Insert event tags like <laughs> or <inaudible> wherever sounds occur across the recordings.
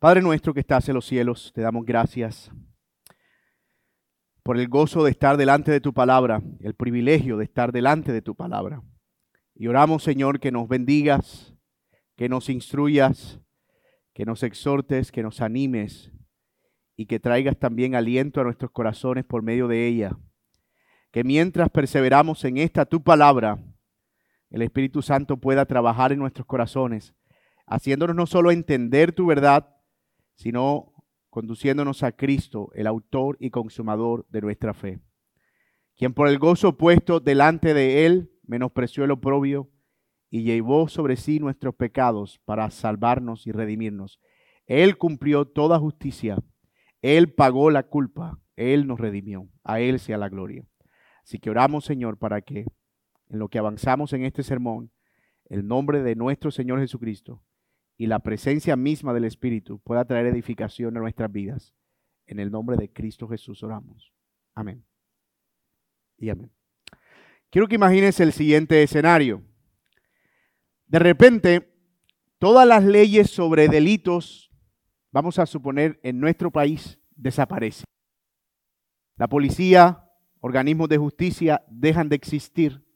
Padre nuestro que estás en los cielos, te damos gracias por el gozo de estar delante de tu palabra, el privilegio de estar delante de tu palabra. Y oramos, Señor, que nos bendigas, que nos instruyas, que nos exhortes, que nos animes y que traigas también aliento a nuestros corazones por medio de ella. Que mientras perseveramos en esta tu palabra, el Espíritu Santo pueda trabajar en nuestros corazones, haciéndonos no solo entender tu verdad, sino conduciéndonos a Cristo, el autor y consumador de nuestra fe, quien por el gozo puesto delante de él menospreció el oprobio y llevó sobre sí nuestros pecados para salvarnos y redimirnos. Él cumplió toda justicia, Él pagó la culpa, Él nos redimió, a Él sea la gloria. Así que oramos, Señor, para que en lo que avanzamos en este sermón, el nombre de nuestro Señor Jesucristo y la presencia misma del Espíritu pueda traer edificación a nuestras vidas. En el nombre de Cristo Jesús oramos. Amén. Y amén. Quiero que imagines el siguiente escenario. De repente, todas las leyes sobre delitos, vamos a suponer, en nuestro país desaparecen. La policía, organismos de justicia dejan de existir.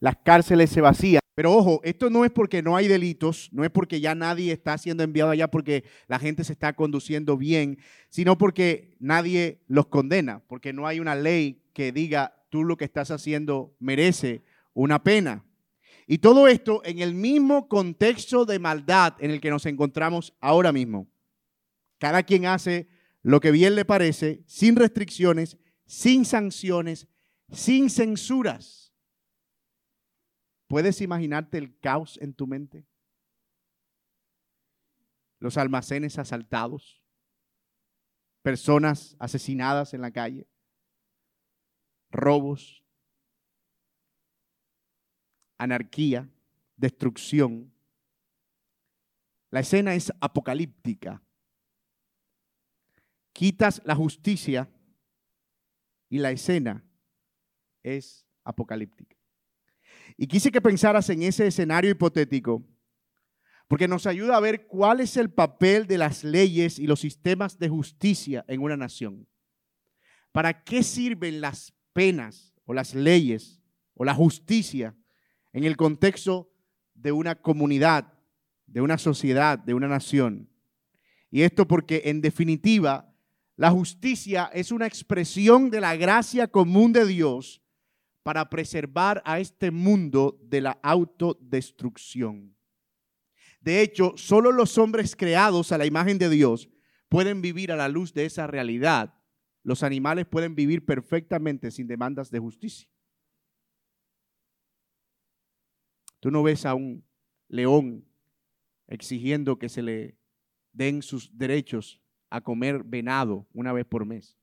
Las cárceles se vacían. Pero ojo, esto no es porque no hay delitos, no es porque ya nadie está siendo enviado allá porque la gente se está conduciendo bien, sino porque nadie los condena, porque no hay una ley que diga tú lo que estás haciendo merece una pena. Y todo esto en el mismo contexto de maldad en el que nos encontramos ahora mismo. Cada quien hace lo que bien le parece, sin restricciones, sin sanciones, sin censuras. ¿Puedes imaginarte el caos en tu mente? Los almacenes asaltados, personas asesinadas en la calle, robos, anarquía, destrucción. La escena es apocalíptica. Quitas la justicia y la escena es apocalíptica. Y quise que pensaras en ese escenario hipotético, porque nos ayuda a ver cuál es el papel de las leyes y los sistemas de justicia en una nación. ¿Para qué sirven las penas o las leyes o la justicia en el contexto de una comunidad, de una sociedad, de una nación? Y esto porque en definitiva la justicia es una expresión de la gracia común de Dios para preservar a este mundo de la autodestrucción. De hecho, solo los hombres creados a la imagen de Dios pueden vivir a la luz de esa realidad. Los animales pueden vivir perfectamente sin demandas de justicia. Tú no ves a un león exigiendo que se le den sus derechos a comer venado una vez por mes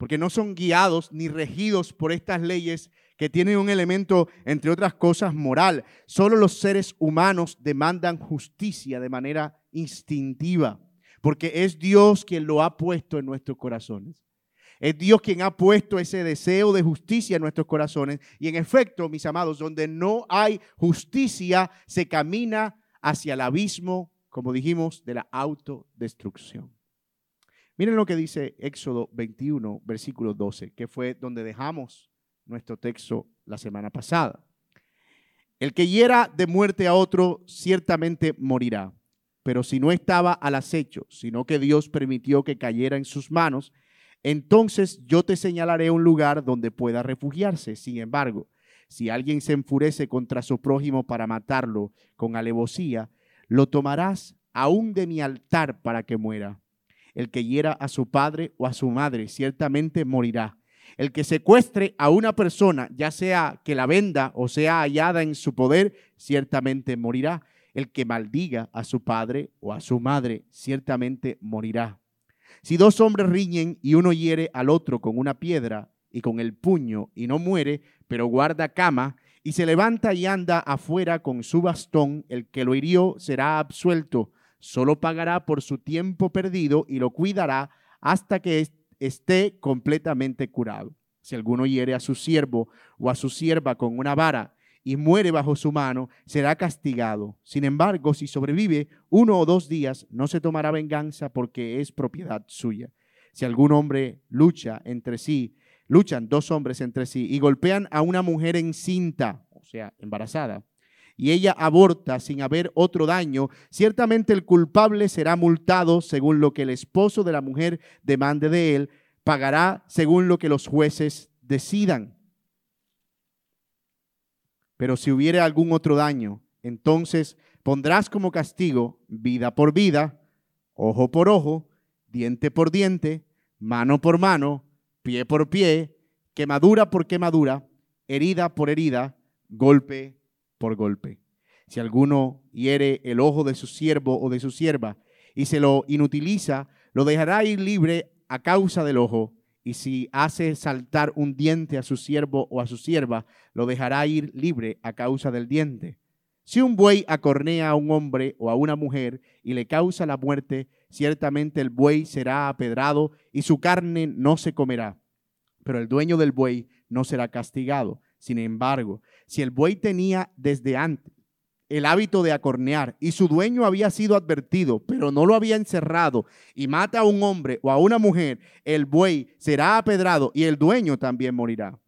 porque no son guiados ni regidos por estas leyes que tienen un elemento, entre otras cosas, moral. Solo los seres humanos demandan justicia de manera instintiva, porque es Dios quien lo ha puesto en nuestros corazones. Es Dios quien ha puesto ese deseo de justicia en nuestros corazones. Y en efecto, mis amados, donde no hay justicia, se camina hacia el abismo, como dijimos, de la autodestrucción. Miren lo que dice Éxodo 21, versículo 12, que fue donde dejamos nuestro texto la semana pasada. El que hiera de muerte a otro ciertamente morirá, pero si no estaba al acecho, sino que Dios permitió que cayera en sus manos, entonces yo te señalaré un lugar donde pueda refugiarse. Sin embargo, si alguien se enfurece contra su prójimo para matarlo con alevosía, lo tomarás aún de mi altar para que muera. El que hiera a su padre o a su madre ciertamente morirá. El que secuestre a una persona, ya sea que la venda o sea hallada en su poder, ciertamente morirá. El que maldiga a su padre o a su madre, ciertamente morirá. Si dos hombres riñen y uno hiere al otro con una piedra y con el puño y no muere, pero guarda cama, y se levanta y anda afuera con su bastón, el que lo hirió será absuelto solo pagará por su tiempo perdido y lo cuidará hasta que esté completamente curado. Si alguno hiere a su siervo o a su sierva con una vara y muere bajo su mano, será castigado. Sin embargo, si sobrevive uno o dos días, no se tomará venganza porque es propiedad suya. Si algún hombre lucha entre sí, luchan dos hombres entre sí y golpean a una mujer encinta, o sea, embarazada, y ella aborta sin haber otro daño, ciertamente el culpable será multado según lo que el esposo de la mujer demande de él, pagará según lo que los jueces decidan. Pero si hubiere algún otro daño, entonces pondrás como castigo vida por vida, ojo por ojo, diente por diente, mano por mano, pie por pie, quemadura por quemadura, herida por herida, golpe por golpe. Si alguno hiere el ojo de su siervo o de su sierva y se lo inutiliza, lo dejará ir libre a causa del ojo. Y si hace saltar un diente a su siervo o a su sierva, lo dejará ir libre a causa del diente. Si un buey acornea a un hombre o a una mujer y le causa la muerte, ciertamente el buey será apedrado y su carne no se comerá. Pero el dueño del buey no será castigado. Sin embargo, si el buey tenía desde antes el hábito de acornear y su dueño había sido advertido, pero no lo había encerrado y mata a un hombre o a una mujer, el buey será apedrado y el dueño también morirá.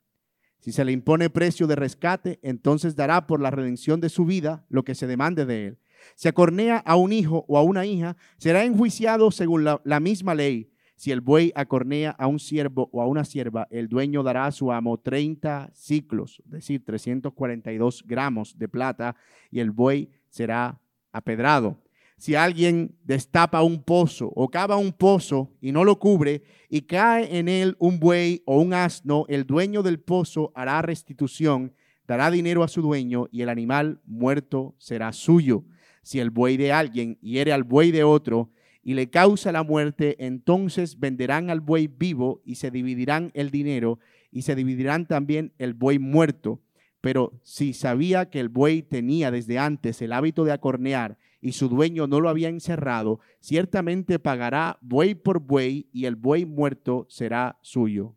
Si se le impone precio de rescate, entonces dará por la redención de su vida lo que se demande de él. Si acornea a un hijo o a una hija, será enjuiciado según la, la misma ley si el buey acornea a un siervo o a una sierva, el dueño dará a su amo 30 ciclos, es decir, 342 gramos de plata, y el buey será apedrado. Si alguien destapa un pozo o cava un pozo y no lo cubre y cae en él un buey o un asno, el dueño del pozo hará restitución, dará dinero a su dueño y el animal muerto será suyo. Si el buey de alguien hiere al buey de otro, y le causa la muerte, entonces venderán al buey vivo y se dividirán el dinero y se dividirán también el buey muerto. Pero si sabía que el buey tenía desde antes el hábito de acornear y su dueño no lo había encerrado, ciertamente pagará buey por buey y el buey muerto será suyo.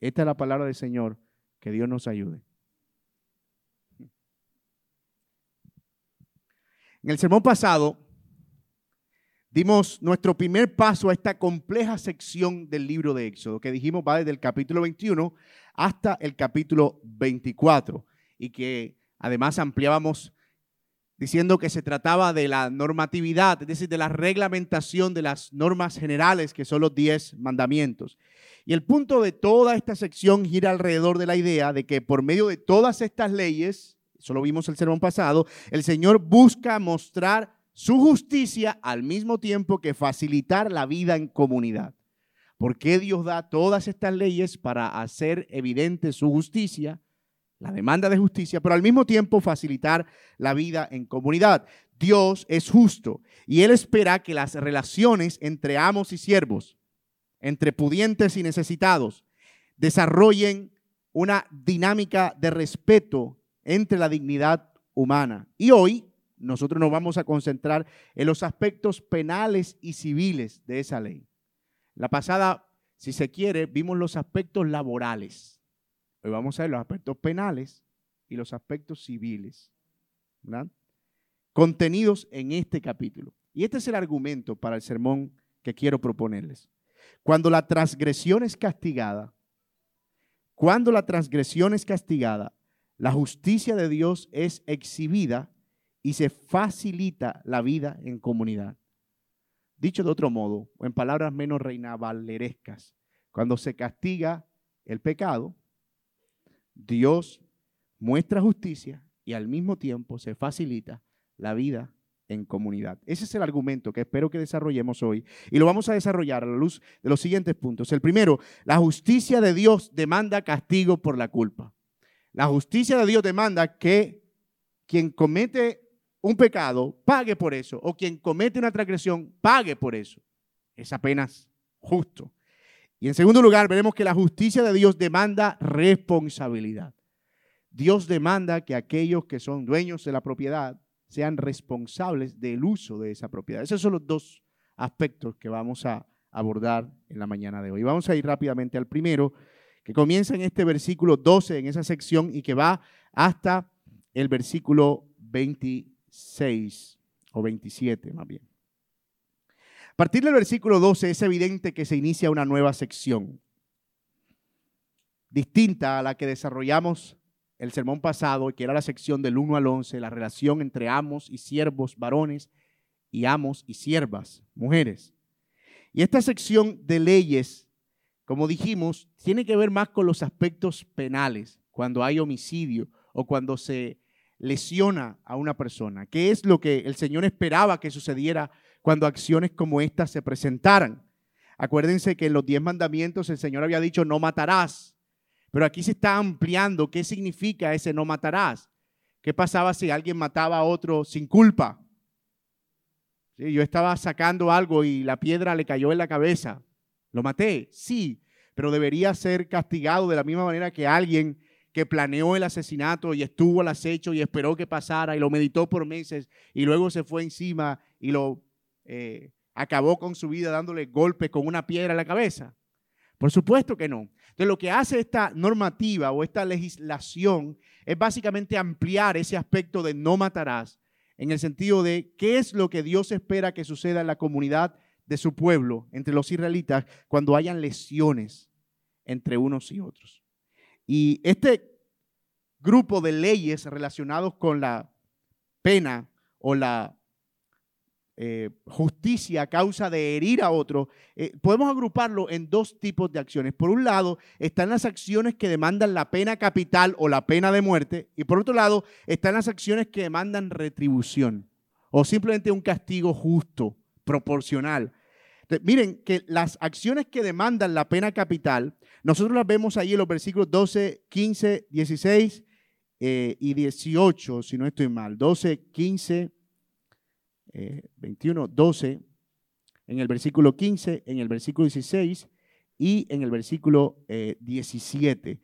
Esta es la palabra del Señor. Que Dios nos ayude. En el sermón pasado dimos nuestro primer paso a esta compleja sección del libro de Éxodo, que dijimos va desde el capítulo 21 hasta el capítulo 24, y que además ampliábamos diciendo que se trataba de la normatividad, es decir, de la reglamentación de las normas generales, que son los diez mandamientos. Y el punto de toda esta sección gira alrededor de la idea de que por medio de todas estas leyes, eso lo vimos el sermón pasado, el Señor busca mostrar su justicia al mismo tiempo que facilitar la vida en comunidad. ¿Por qué Dios da todas estas leyes para hacer evidente su justicia, la demanda de justicia, pero al mismo tiempo facilitar la vida en comunidad? Dios es justo y Él espera que las relaciones entre amos y siervos, entre pudientes y necesitados, desarrollen una dinámica de respeto entre la dignidad humana. Y hoy nosotros nos vamos a concentrar en los aspectos penales y civiles de esa ley. La pasada, si se quiere, vimos los aspectos laborales. Hoy vamos a ver los aspectos penales y los aspectos civiles, contenidos en este capítulo. Y este es el argumento para el sermón que quiero proponerles. Cuando la transgresión es castigada, cuando la transgresión es castigada, la justicia de Dios es exhibida y se facilita la vida en comunidad. Dicho de otro modo, o en palabras menos reinavalerescas, cuando se castiga el pecado, Dios muestra justicia y al mismo tiempo se facilita la vida en comunidad. Ese es el argumento que espero que desarrollemos hoy y lo vamos a desarrollar a la luz de los siguientes puntos. El primero, la justicia de Dios demanda castigo por la culpa. La justicia de Dios demanda que quien comete un pecado, pague por eso. O quien comete una transgresión, pague por eso. Es apenas justo. Y en segundo lugar, veremos que la justicia de Dios demanda responsabilidad. Dios demanda que aquellos que son dueños de la propiedad sean responsables del uso de esa propiedad. Esos son los dos aspectos que vamos a abordar en la mañana de hoy. Vamos a ir rápidamente al primero, que comienza en este versículo 12, en esa sección, y que va hasta el versículo 26 o 27 más bien. A partir del versículo 12 es evidente que se inicia una nueva sección, distinta a la que desarrollamos el sermón pasado, que era la sección del 1 al 11, la relación entre amos y siervos varones y amos y siervas, mujeres. Y esta sección de leyes, como dijimos, tiene que ver más con los aspectos penales, cuando hay homicidio o cuando se lesiona a una persona. ¿Qué es lo que el Señor esperaba que sucediera cuando acciones como estas se presentaran? Acuérdense que en los diez mandamientos el Señor había dicho no matarás, pero aquí se está ampliando qué significa ese no matarás. ¿Qué pasaba si alguien mataba a otro sin culpa? yo estaba sacando algo y la piedra le cayó en la cabeza. ¿Lo maté? Sí, pero debería ser castigado de la misma manera que alguien que planeó el asesinato y estuvo al acecho y esperó que pasara y lo meditó por meses y luego se fue encima y lo eh, acabó con su vida dándole golpes con una piedra en la cabeza. Por supuesto que no. Entonces lo que hace esta normativa o esta legislación es básicamente ampliar ese aspecto de no matarás en el sentido de qué es lo que Dios espera que suceda en la comunidad de su pueblo, entre los israelitas, cuando hayan lesiones entre unos y otros. Y este grupo de leyes relacionados con la pena o la eh, justicia a causa de herir a otro, eh, podemos agruparlo en dos tipos de acciones. Por un lado, están las acciones que demandan la pena capital o la pena de muerte, y por otro lado, están las acciones que demandan retribución o simplemente un castigo justo, proporcional. Miren que las acciones que demandan la pena capital, nosotros las vemos ahí en los versículos 12, 15, 16 y 18, si no estoy mal. 12, 15 21, eh, 12, en el versículo 15, en el versículo 16 y en el versículo 17. Eh,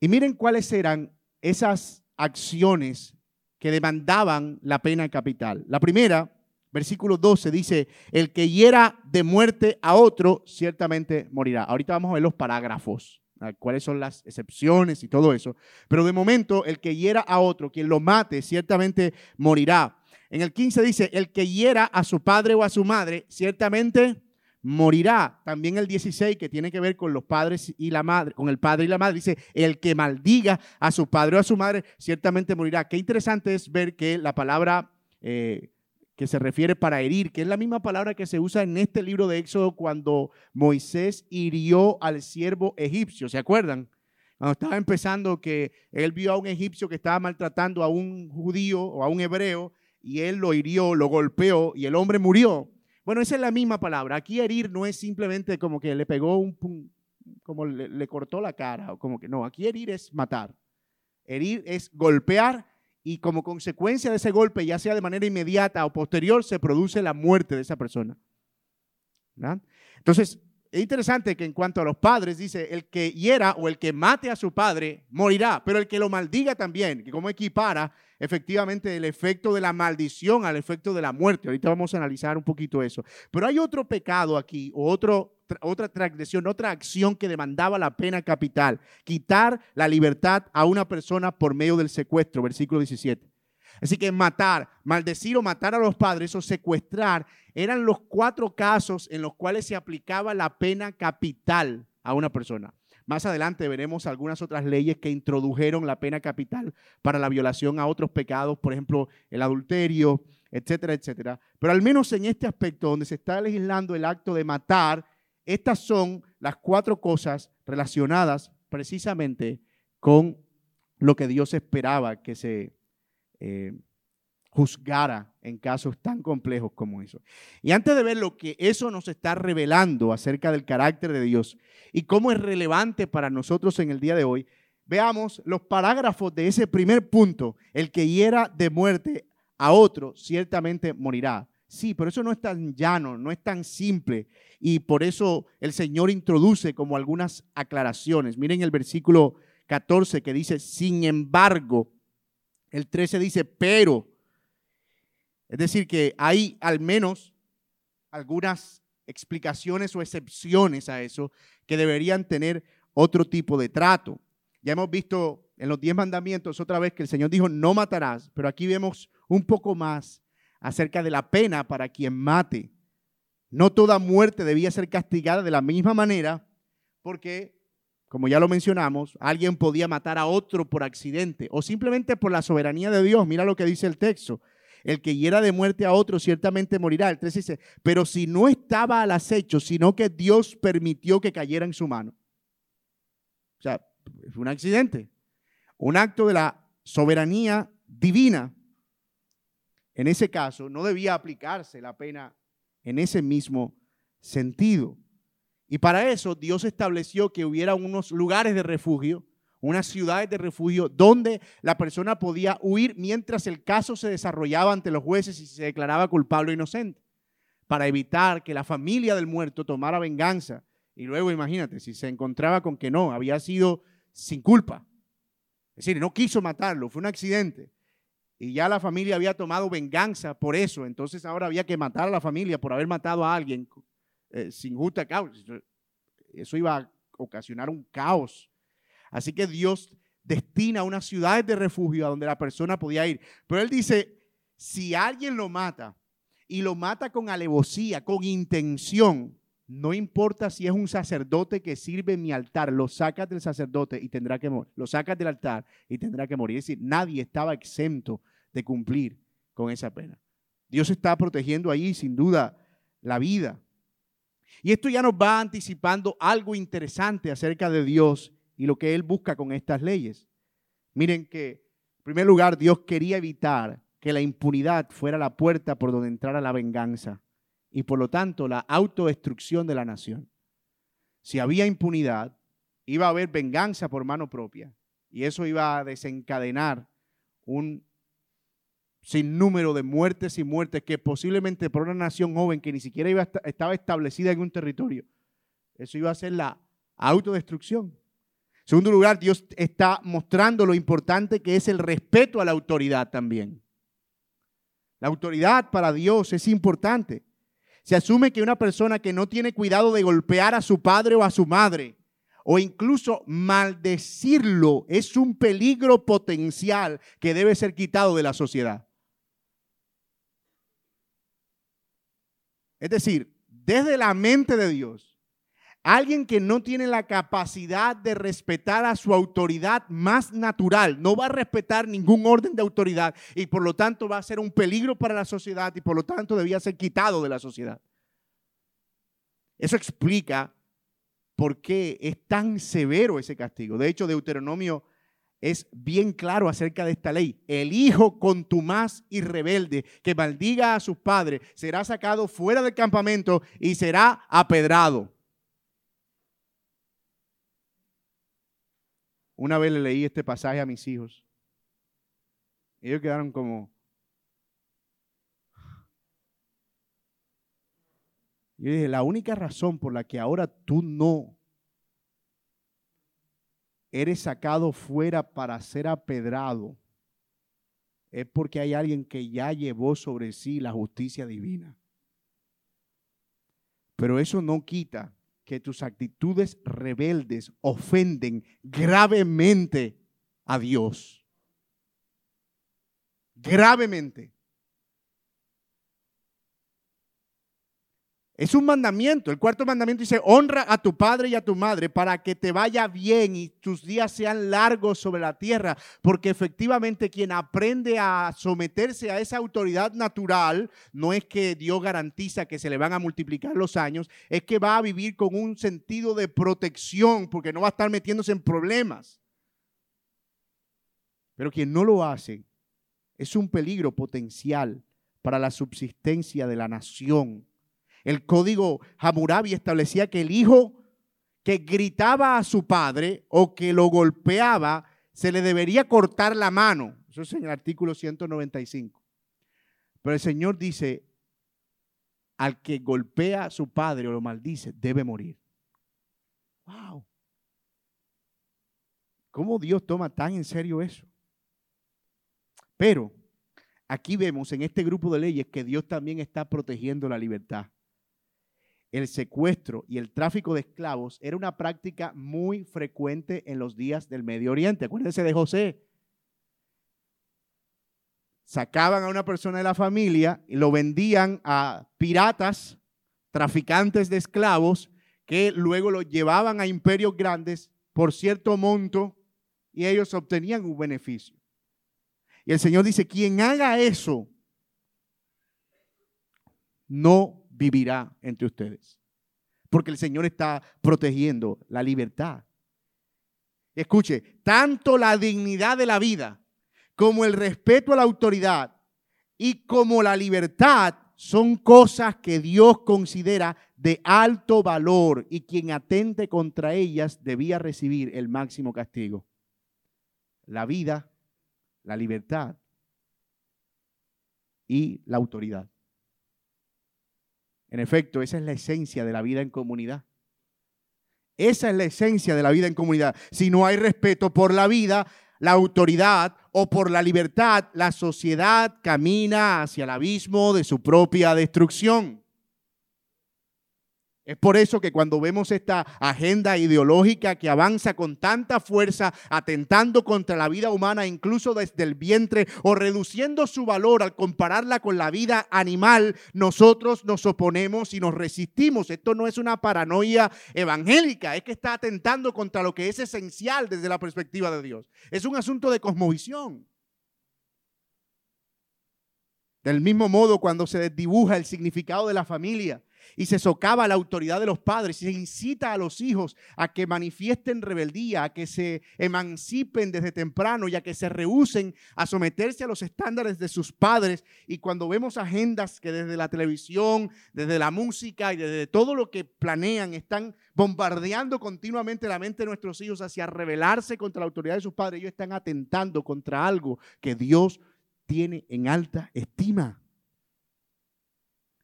y miren cuáles eran esas acciones que demandaban la pena capital. La primera, versículo 12, dice, el que hiera de muerte a otro, ciertamente morirá. Ahorita vamos a ver los parágrafos, cuáles son las excepciones y todo eso. Pero de momento, el que hiera a otro, quien lo mate, ciertamente morirá. En el 15 dice, el que hiera a su padre o a su madre, ciertamente morirá. También el 16, que tiene que ver con los padres y la madre, con el padre y la madre, dice, el que maldiga a su padre o a su madre, ciertamente morirá. Qué interesante es ver que la palabra eh, que se refiere para herir, que es la misma palabra que se usa en este libro de Éxodo cuando Moisés hirió al siervo egipcio, ¿se acuerdan? Cuando estaba empezando que él vio a un egipcio que estaba maltratando a un judío o a un hebreo y él lo hirió, lo golpeó y el hombre murió. Bueno, esa es la misma palabra. Aquí herir no es simplemente como que le pegó un, como le, cortó la cara o como que no, aquí herir es matar. Herir es golpear y como consecuencia de ese golpe, ya sea de manera inmediata o posterior, se produce la muerte de esa persona. Entonces, es interesante que en cuanto a los padres, dice, el que hiera o el que mate a su padre morirá, pero el que lo maldiga también, que como equipara efectivamente el efecto de la maldición al efecto de la muerte. Ahorita vamos a analizar un poquito eso. Pero hay otro pecado aquí, o otro, otra transgresión, otra acción que demandaba la pena capital, quitar la libertad a una persona por medio del secuestro, versículo 17. Así que matar, maldecir o matar a los padres o secuestrar eran los cuatro casos en los cuales se aplicaba la pena capital a una persona. Más adelante veremos algunas otras leyes que introdujeron la pena capital para la violación a otros pecados, por ejemplo, el adulterio, etcétera, etcétera. Pero al menos en este aspecto donde se está legislando el acto de matar, estas son las cuatro cosas relacionadas precisamente con lo que Dios esperaba que se eh, juzgara en casos tan complejos como eso. Y antes de ver lo que eso nos está revelando acerca del carácter de Dios y cómo es relevante para nosotros en el día de hoy, veamos los parágrafos de ese primer punto. El que hiera de muerte a otro ciertamente morirá. Sí, pero eso no es tan llano, no es tan simple. Y por eso el Señor introduce como algunas aclaraciones. Miren el versículo 14 que dice, sin embargo, el 13 dice, pero es decir, que hay al menos algunas explicaciones o excepciones a eso que deberían tener otro tipo de trato. Ya hemos visto en los diez mandamientos otra vez que el Señor dijo no matarás, pero aquí vemos un poco más acerca de la pena para quien mate. No toda muerte debía ser castigada de la misma manera porque, como ya lo mencionamos, alguien podía matar a otro por accidente o simplemente por la soberanía de Dios. Mira lo que dice el texto. El que hiera de muerte a otro ciertamente morirá. El 3 dice, pero si no estaba al acecho, sino que Dios permitió que cayera en su mano. O sea, fue un accidente. Un acto de la soberanía divina. En ese caso, no debía aplicarse la pena en ese mismo sentido. Y para eso Dios estableció que hubiera unos lugares de refugio, unas ciudades de refugio donde la persona podía huir mientras el caso se desarrollaba ante los jueces y se declaraba culpable o inocente, para evitar que la familia del muerto tomara venganza. Y luego imagínate, si se encontraba con que no, había sido sin culpa. Es decir, no quiso matarlo, fue un accidente. Y ya la familia había tomado venganza por eso. Entonces ahora había que matar a la familia por haber matado a alguien eh, sin justa causa. Eso iba a ocasionar un caos. Así que Dios destina unas ciudades de refugio a donde la persona podía ir. Pero Él dice, si alguien lo mata y lo mata con alevosía, con intención, no importa si es un sacerdote que sirve en mi altar, lo sacas del sacerdote y tendrá que morir. Lo sacas del altar y tendrá que morir. Es decir, nadie estaba exento de cumplir con esa pena. Dios está protegiendo ahí, sin duda, la vida. Y esto ya nos va anticipando algo interesante acerca de Dios y lo que Él busca con estas leyes. Miren que, en primer lugar, Dios quería evitar que la impunidad fuera la puerta por donde entrara la venganza y por lo tanto la autodestrucción de la nación. Si había impunidad, iba a haber venganza por mano propia y eso iba a desencadenar un sinnúmero de muertes y muertes que posiblemente por una nación joven que ni siquiera iba estaba establecida en un territorio, eso iba a ser la autodestrucción. En segundo lugar, Dios está mostrando lo importante que es el respeto a la autoridad también. La autoridad para Dios es importante. Se asume que una persona que no tiene cuidado de golpear a su padre o a su madre, o incluso maldecirlo, es un peligro potencial que debe ser quitado de la sociedad. Es decir, desde la mente de Dios, alguien que no tiene la capacidad de respetar a su autoridad más natural, no va a respetar ningún orden de autoridad y por lo tanto va a ser un peligro para la sociedad y por lo tanto debía ser quitado de la sociedad. Eso explica por qué es tan severo ese castigo. De hecho, Deuteronomio es bien claro acerca de esta ley. El hijo contumaz y rebelde que maldiga a sus padres será sacado fuera del campamento y será apedrado. Una vez le leí este pasaje a mis hijos. Ellos quedaron como... Yo dije, la única razón por la que ahora tú no eres sacado fuera para ser apedrado es porque hay alguien que ya llevó sobre sí la justicia divina. Pero eso no quita que tus actitudes rebeldes ofenden gravemente a Dios. Gravemente. Es un mandamiento. El cuarto mandamiento dice, honra a tu padre y a tu madre para que te vaya bien y tus días sean largos sobre la tierra. Porque efectivamente quien aprende a someterse a esa autoridad natural, no es que Dios garantiza que se le van a multiplicar los años, es que va a vivir con un sentido de protección porque no va a estar metiéndose en problemas. Pero quien no lo hace es un peligro potencial para la subsistencia de la nación el código Hammurabi establecía que el hijo que gritaba a su padre o que lo golpeaba, se le debería cortar la mano. Eso es en el artículo 195. Pero el Señor dice, al que golpea a su padre o lo maldice, debe morir. Wow. ¿Cómo Dios toma tan en serio eso? Pero aquí vemos en este grupo de leyes que Dios también está protegiendo la libertad. El secuestro y el tráfico de esclavos era una práctica muy frecuente en los días del Medio Oriente. Acuérdense de José. Sacaban a una persona de la familia y lo vendían a piratas, traficantes de esclavos, que luego lo llevaban a imperios grandes por cierto monto y ellos obtenían un beneficio. Y el Señor dice, quien haga eso, no vivirá entre ustedes. Porque el Señor está protegiendo la libertad. Escuche, tanto la dignidad de la vida como el respeto a la autoridad y como la libertad son cosas que Dios considera de alto valor y quien atente contra ellas debía recibir el máximo castigo. La vida, la libertad y la autoridad. En efecto, esa es la esencia de la vida en comunidad. Esa es la esencia de la vida en comunidad. Si no hay respeto por la vida, la autoridad o por la libertad, la sociedad camina hacia el abismo de su propia destrucción. Es por eso que cuando vemos esta agenda ideológica que avanza con tanta fuerza, atentando contra la vida humana, incluso desde el vientre, o reduciendo su valor al compararla con la vida animal, nosotros nos oponemos y nos resistimos. Esto no es una paranoia evangélica, es que está atentando contra lo que es esencial desde la perspectiva de Dios. Es un asunto de cosmovisión. Del mismo modo, cuando se desdibuja el significado de la familia, y se socava la autoridad de los padres y se incita a los hijos a que manifiesten rebeldía, a que se emancipen desde temprano y a que se rehúsen a someterse a los estándares de sus padres. Y cuando vemos agendas que desde la televisión, desde la música y desde todo lo que planean están bombardeando continuamente la mente de nuestros hijos hacia rebelarse contra la autoridad de sus padres, ellos están atentando contra algo que Dios tiene en alta estima.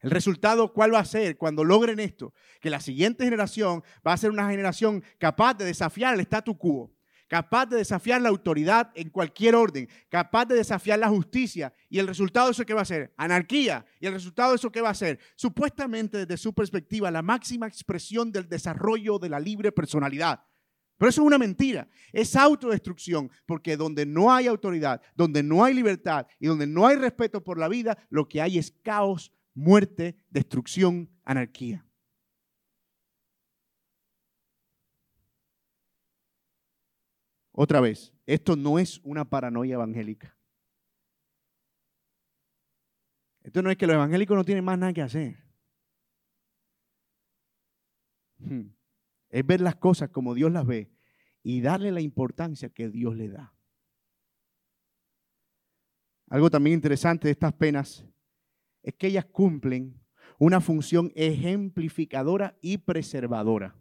El resultado, ¿cuál va a ser cuando logren esto? Que la siguiente generación va a ser una generación capaz de desafiar el statu quo, capaz de desafiar la autoridad en cualquier orden, capaz de desafiar la justicia. ¿Y el resultado de eso qué va a ser? Anarquía. ¿Y el resultado de eso qué va a ser? Supuestamente desde su perspectiva, la máxima expresión del desarrollo de la libre personalidad. Pero eso es una mentira, es autodestrucción, porque donde no hay autoridad, donde no hay libertad y donde no hay respeto por la vida, lo que hay es caos, muerte, destrucción, anarquía. Otra vez, esto no es una paranoia evangélica. Esto no es que los evangélicos no tienen más nada que hacer. Hmm. Es ver las cosas como Dios las ve y darle la importancia que Dios le da. Algo también interesante de estas penas es que ellas cumplen una función ejemplificadora y preservadora.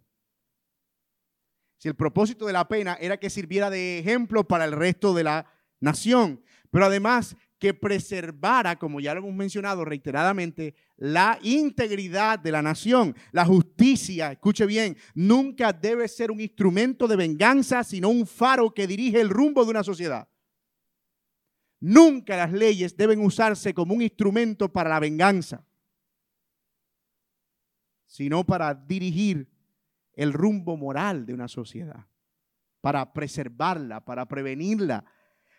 Si el propósito de la pena era que sirviera de ejemplo para el resto de la nación, pero además que preservara, como ya lo hemos mencionado reiteradamente, la integridad de la nación, la justicia, escuche bien, nunca debe ser un instrumento de venganza, sino un faro que dirige el rumbo de una sociedad. Nunca las leyes deben usarse como un instrumento para la venganza, sino para dirigir el rumbo moral de una sociedad, para preservarla, para prevenirla.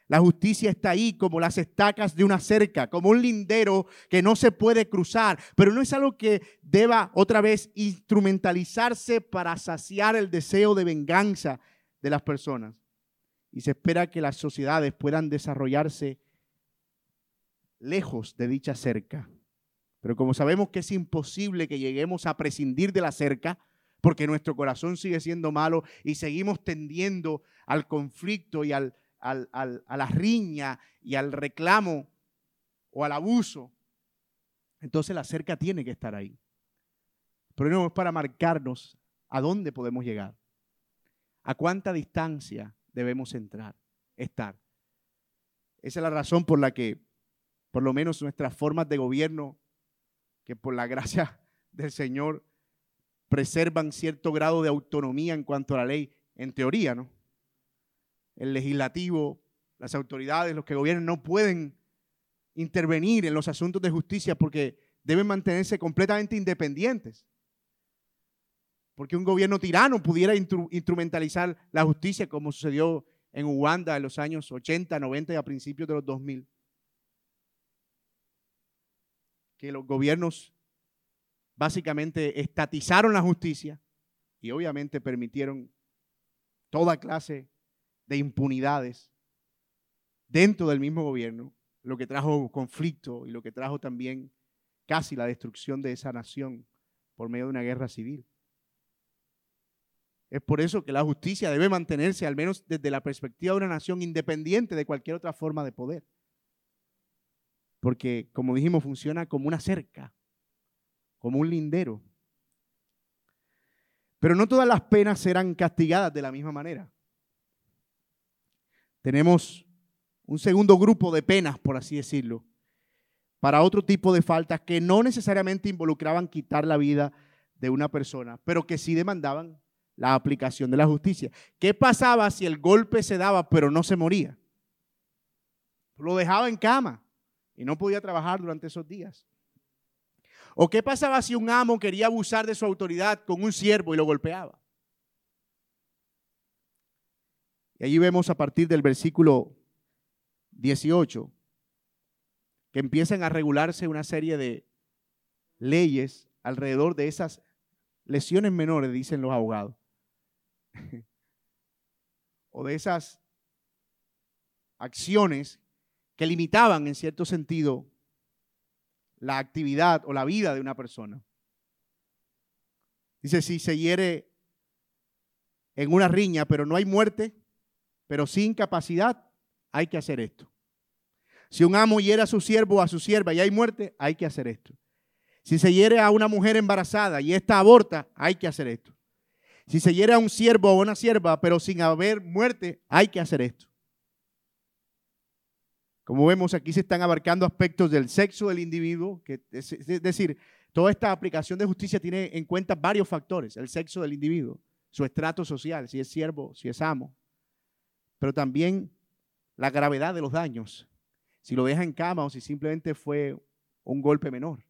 La justicia está ahí como las estacas de una cerca, como un lindero que no se puede cruzar, pero no es algo que deba otra vez instrumentalizarse para saciar el deseo de venganza de las personas y se espera que las sociedades puedan desarrollarse lejos de dicha cerca. Pero como sabemos que es imposible que lleguemos a prescindir de la cerca, porque nuestro corazón sigue siendo malo y seguimos tendiendo al conflicto y al, a la riña y al reclamo o al abuso, entonces la cerca tiene que estar ahí. Pero no es para marcarnos a dónde podemos llegar, a cuánta distancia debemos entrar, estar. Esa es la razón por la que, por lo menos nuestras formas de gobierno, que por la gracia <laughs> del Señor preservan cierto grado de autonomía en cuanto a la ley, en teoría, ¿no? El legislativo, las autoridades, los que gobiernan, no pueden intervenir en los asuntos de justicia porque deben mantenerse completamente independientes. Porque un gobierno tirano pudiera instrumentalizar la justicia como sucedió en Uganda en los años 80, 90 y a principios de los 2000. Que los gobiernos básicamente estatizaron la justicia y obviamente permitieron toda clase de impunidades dentro del mismo gobierno, lo que trajo conflicto y lo que trajo también casi la destrucción de esa nación por medio de una guerra civil. Es por eso que la justicia debe mantenerse, al menos desde la perspectiva de una nación, independiente de cualquier otra forma de poder. Porque, como dijimos, funciona como una cerca, como un lindero. Pero no todas las penas serán castigadas de la misma manera. Tenemos un segundo grupo de penas, por así decirlo, para otro tipo de faltas que no necesariamente involucraban quitar la vida de una persona, pero que sí demandaban la aplicación de la justicia. ¿Qué pasaba si el golpe se daba pero no se moría? Lo dejaba en cama y no podía trabajar durante esos días. ¿O qué pasaba si un amo quería abusar de su autoridad con un siervo y lo golpeaba? Y allí vemos a partir del versículo 18 que empiezan a regularse una serie de leyes alrededor de esas lesiones menores, dicen los abogados, <laughs> o de esas acciones que limitaban en cierto sentido la actividad o la vida de una persona. Dice, si se hiere en una riña, pero no hay muerte, pero sin capacidad, hay que hacer esto. Si un amo hiere a su siervo o a su sierva y hay muerte, hay que hacer esto. Si se hiere a una mujer embarazada y esta aborta, hay que hacer esto. Si se hiere a un siervo o una sierva, pero sin haber muerte, hay que hacer esto. Como vemos, aquí se están abarcando aspectos del sexo del individuo, es, es decir, toda esta aplicación de justicia tiene en cuenta varios factores, el sexo del individuo, su estrato social, si es siervo, si es amo, pero también la gravedad de los daños, si lo deja en cama o si simplemente fue un golpe menor.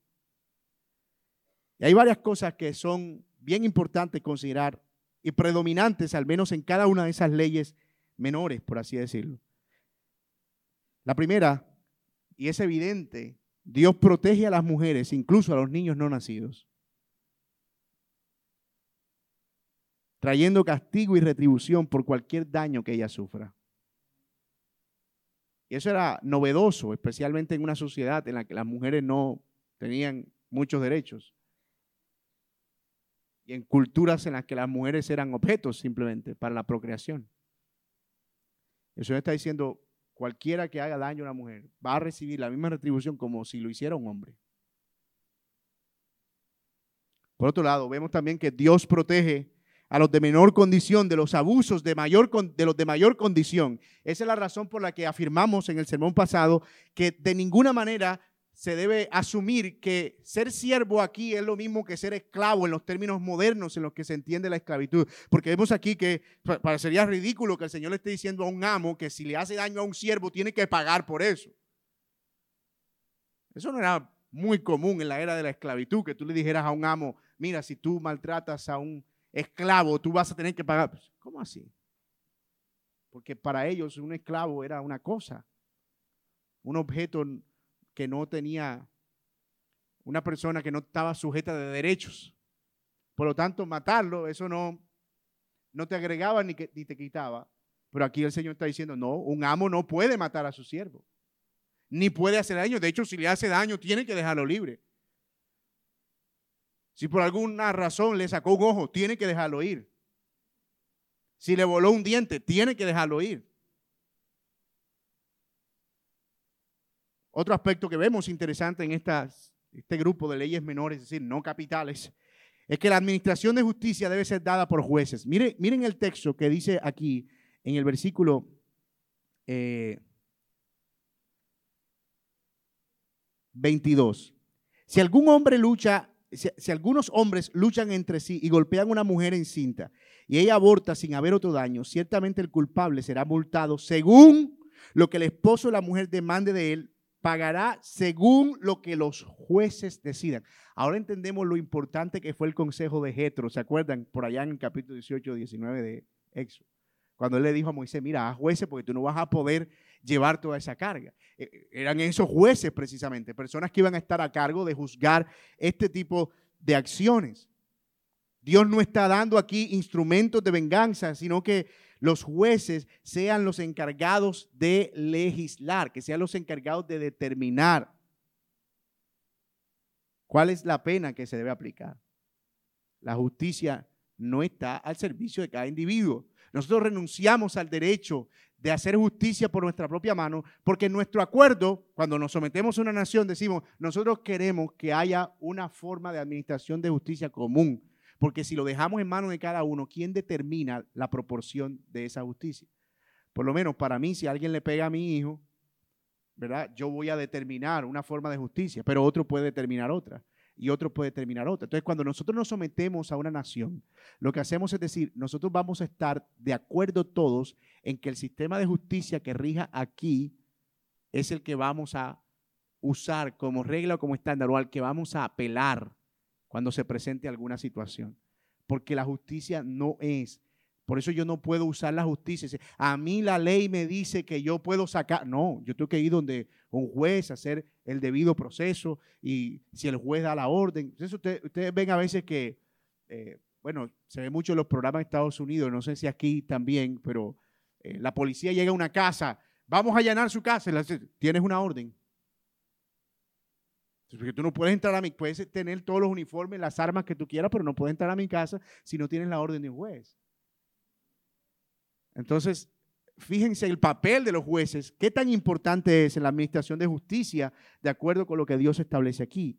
Y hay varias cosas que son bien importantes considerar y predominantes, al menos en cada una de esas leyes menores, por así decirlo. La primera, y es evidente, Dios protege a las mujeres, incluso a los niños no nacidos, trayendo castigo y retribución por cualquier daño que ella sufra. Y eso era novedoso, especialmente en una sociedad en la que las mujeres no tenían muchos derechos. Y en culturas en las que las mujeres eran objetos simplemente para la procreación. Eso está diciendo, cualquiera que haga daño a una mujer va a recibir la misma retribución como si lo hiciera un hombre. Por otro lado, vemos también que Dios protege a los de menor condición, de los abusos de, mayor, de los de mayor condición. Esa es la razón por la que afirmamos en el sermón pasado que de ninguna manera se debe asumir que ser siervo aquí es lo mismo que ser esclavo en los términos modernos en los que se entiende la esclavitud. Porque vemos aquí que parecería ridículo que el Señor le esté diciendo a un amo que si le hace daño a un siervo tiene que pagar por eso. Eso no era muy común en la era de la esclavitud, que tú le dijeras a un amo, mira, si tú maltratas a un esclavo, tú vas a tener que pagar. Pues, ¿Cómo así? Porque para ellos un esclavo era una cosa, un objeto que no tenía, una persona que no estaba sujeta de derechos. Por lo tanto, matarlo, eso no, no te agregaba ni, ni te quitaba. Pero aquí el Señor está diciendo, no, un amo no puede matar a su siervo, ni puede hacer daño. De hecho, si le hace daño, tiene que dejarlo libre. Si por alguna razón le sacó un ojo, tiene que dejarlo ir. Si le voló un diente, tiene que dejarlo ir. Otro aspecto que vemos interesante en este grupo de leyes menores, es decir, no capitales, es que la administración de justicia debe ser dada por jueces. Miren, el texto que dice aquí en el versículo 22. Eh, si algún hombre lucha si, algunos hombres luchan entre sí y golpean a una mujer encinta y ella aborta sin haber otro daño, ciertamente el culpable será multado según lo que el esposo o la mujer demande de él pagará según lo que los jueces decidan. Ahora entendemos lo importante que fue el consejo de Jetro, ¿se acuerdan? Por allá en el capítulo 18, 19 de Éxodo. Cuando él le dijo a Moisés, mira, haz jueces porque tú no vas a poder llevar toda esa carga. E, e, eran esos jueces precisamente, personas que iban a estar a cargo de juzgar este tipo de acciones. Dios no está dando aquí instrumentos de venganza, sino que los jueces sean los encargados de legislar, que sean los encargados de determinar cuál es la pena que se debe aplicar. La justicia no está al servicio de cada individuo. Nosotros renunciamos al derecho de hacer justicia por nuestra propia mano, porque en nuestro acuerdo, cuando nos sometemos a una nación, decimos, nosotros queremos que haya una forma de administración de justicia común porque si lo dejamos en manos de cada uno, ¿quién determina la proporción de esa justicia? Por lo menos para mí, si alguien le pega a mi hijo, ¿verdad? Yo voy a determinar una forma de justicia, pero otro puede determinar otra y otro puede determinar otra. Entonces, cuando nosotros nos sometemos a una nación, lo que hacemos es decir, nosotros vamos a estar de acuerdo todos en que el sistema de justicia que rija aquí es el que vamos a usar como regla o como estándar o al que vamos a apelar cuando se presente alguna situación. Porque la justicia no es. Por eso yo no puedo usar la justicia. A mí la ley me dice que yo puedo sacar. No, yo tengo que ir donde un juez, hacer el debido proceso y si el juez da la orden. Entonces ustedes, ven a veces que, eh, bueno, se ve mucho en los programas de Estados Unidos, no sé si aquí también, pero eh, la policía llega a una casa, vamos a allanar su casa, tienes una orden. Porque tú no puedes entrar a mi, puedes tener todos los uniformes, las armas que tú quieras, pero no puedes entrar a mi casa si no tienes la orden de un juez. Entonces, fíjense el papel de los jueces, qué tan importante es en la administración de justicia, de acuerdo con lo que Dios establece aquí.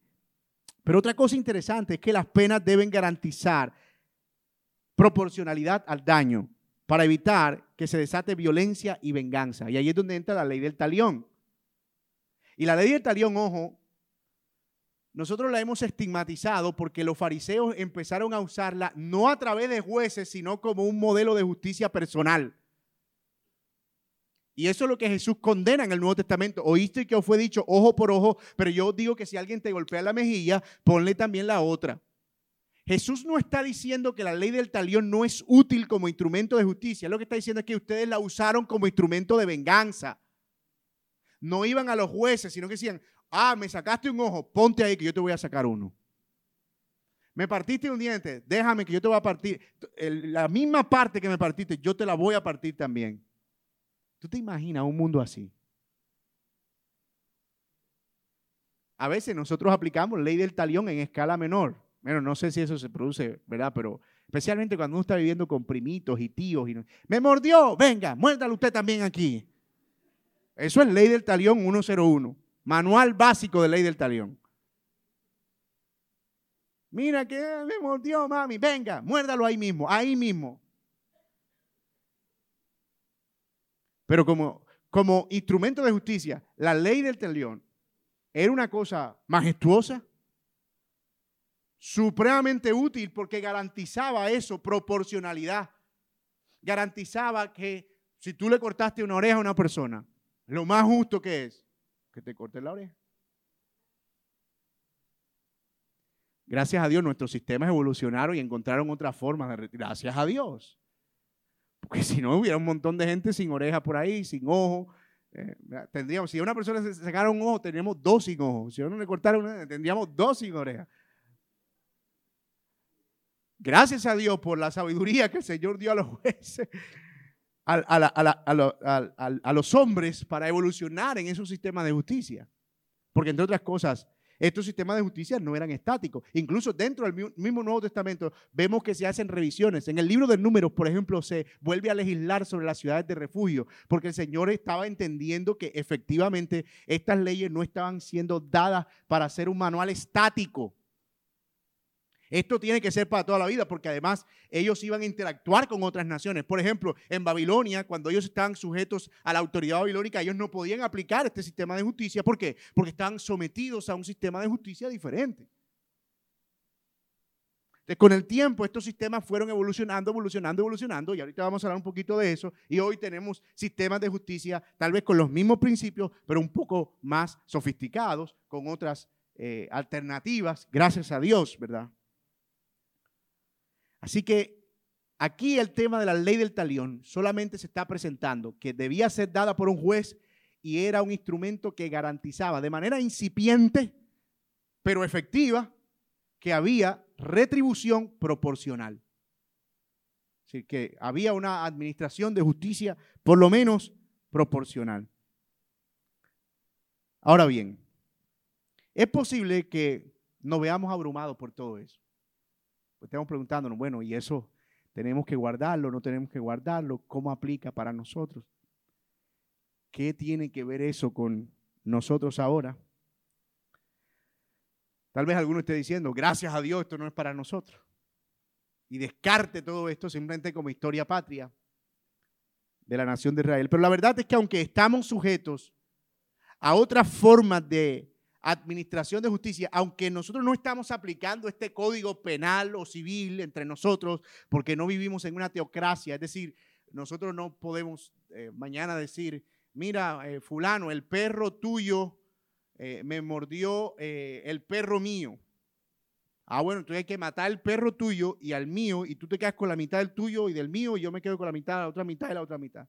Pero otra cosa interesante es que las penas deben garantizar proporcionalidad al daño para evitar que se desate violencia y venganza. Y ahí es donde entra la ley del talión. Y la ley del talión, ojo, nosotros la hemos estigmatizado porque los fariseos empezaron a usarla no a través de jueces, sino como un modelo de justicia personal. Y eso es lo que Jesús condena en el Nuevo Testamento. Oíste que os fue dicho ojo por ojo, pero yo digo que si alguien te golpea la mejilla, ponle también la otra. Jesús no está diciendo que la ley del talión no es útil como instrumento de justicia. Lo que está diciendo es que ustedes la usaron como instrumento de venganza. No iban a los jueces, sino que decían, Ah, me sacaste un ojo, ponte ahí que yo te voy a sacar uno. Me partiste un diente, déjame que yo te voy a partir. La misma parte que me partiste, yo te la voy a partir también. ¿Tú te imaginas un mundo así? A veces nosotros aplicamos ley del talión en escala menor. Bueno, no sé si eso se produce, ¿verdad? Pero especialmente cuando uno está viviendo con primitos y tíos. Y Me mordió, venga, muérdalo usted también aquí. Eso es ley del talión 101. Manual básico de ley del talión. Mira que me mami. Venga, muérdalo ahí mismo, ahí mismo. Pero como, como instrumento de justicia, la ley del talión era una cosa majestuosa, supremamente útil porque garantizaba eso, proporcionalidad. Garantizaba que si tú le cortaste una oreja a una persona, lo más justo que es que te corte la oreja. Gracias a Dios nuestros sistemas evolucionaron y encontraron otra forma de Gracias a Dios. Porque si no hubiera un montón de gente sin oreja por ahí, sin ojo. Eh, tendríamos, si a una persona se sacara un ojo, tendríamos dos sin ojo. Si a uno le cortara una, tendríamos dos sin oreja. Gracias a Dios por la sabiduría que el Señor dio a los <laughs> jueces a, los hombres para evolucionar en esos sistemas de justicia. Porque entre otras cosas, estos sistemas de justicia no eran estáticos. Incluso dentro del mismo Nuevo Testamento vemos que se hacen revisiones. En el libro de números, por ejemplo, se vuelve a legislar sobre las ciudades de refugio, porque el Señor estaba entendiendo que efectivamente estas leyes no estaban siendo dadas para ser un manual estático, esto tiene que ser para toda la vida porque además ellos iban a interactuar con otras naciones. Por ejemplo, en Babilonia, cuando ellos estaban sujetos a la autoridad babilónica, ellos no podían aplicar este sistema de justicia. ¿Por qué? Porque estaban sometidos a un sistema de justicia diferente. Entonces, con el tiempo, estos sistemas fueron evolucionando, evolucionando, evolucionando, y ahorita vamos a hablar un poquito de eso, y hoy tenemos sistemas de justicia tal vez con los mismos principios, pero un poco más sofisticados, con otras eh, alternativas, gracias a Dios, ¿verdad? Así que aquí el tema de la ley del talión solamente se está presentando que debía ser dada por un juez y era un instrumento que garantizaba de manera incipiente, pero efectiva, que había retribución proporcional. Es decir, que había una administración de justicia por lo menos proporcional. Ahora bien, es posible que nos veamos abrumados por todo eso. Pues estamos preguntándonos, bueno, ¿y eso tenemos que guardarlo? ¿No tenemos que guardarlo? ¿Cómo aplica para nosotros? ¿Qué tiene que ver eso con nosotros ahora? Tal vez alguno esté diciendo, gracias a Dios, esto no es para nosotros. Y descarte todo esto simplemente como historia patria de la nación de Israel. Pero la verdad es que aunque estamos sujetos a otras formas de administración de justicia, aunque nosotros no estamos aplicando este código penal o civil entre nosotros, porque no vivimos en una teocracia, es decir, nosotros no podemos eh, mañana decir, mira, eh, fulano, el perro tuyo eh, me mordió el perro mío. Ah, bueno, entonces hay que matar al perro tuyo y al mío, y tú te quedas con la mitad del tuyo y del mío, y yo me quedo con la mitad, la otra mitad y la otra mitad.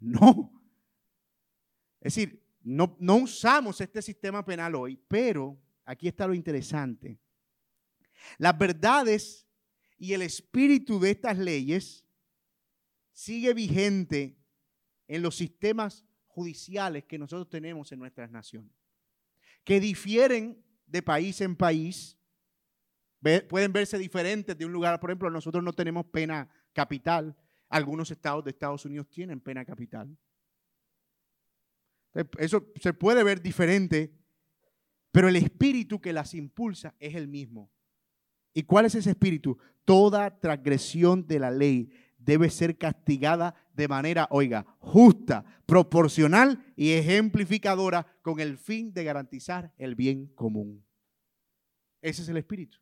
No. Es decir, no, usamos este sistema penal hoy, pero aquí está lo interesante. Las verdades y el espíritu de estas leyes sigue vigente en los sistemas judiciales que nosotros tenemos en nuestras naciones que difieren de país en país, pueden verse diferentes de un lugar. Por ejemplo, nosotros no tenemos pena capital. Algunos estados de Estados Unidos tienen pena capital. Eso se puede ver diferente, pero el espíritu que las impulsa es el mismo. ¿Y cuál es ese espíritu? Toda transgresión de la ley debe ser castigada de manera, oiga, justa, proporcional y ejemplificadora con el fin de garantizar el bien común. Ese es el espíritu.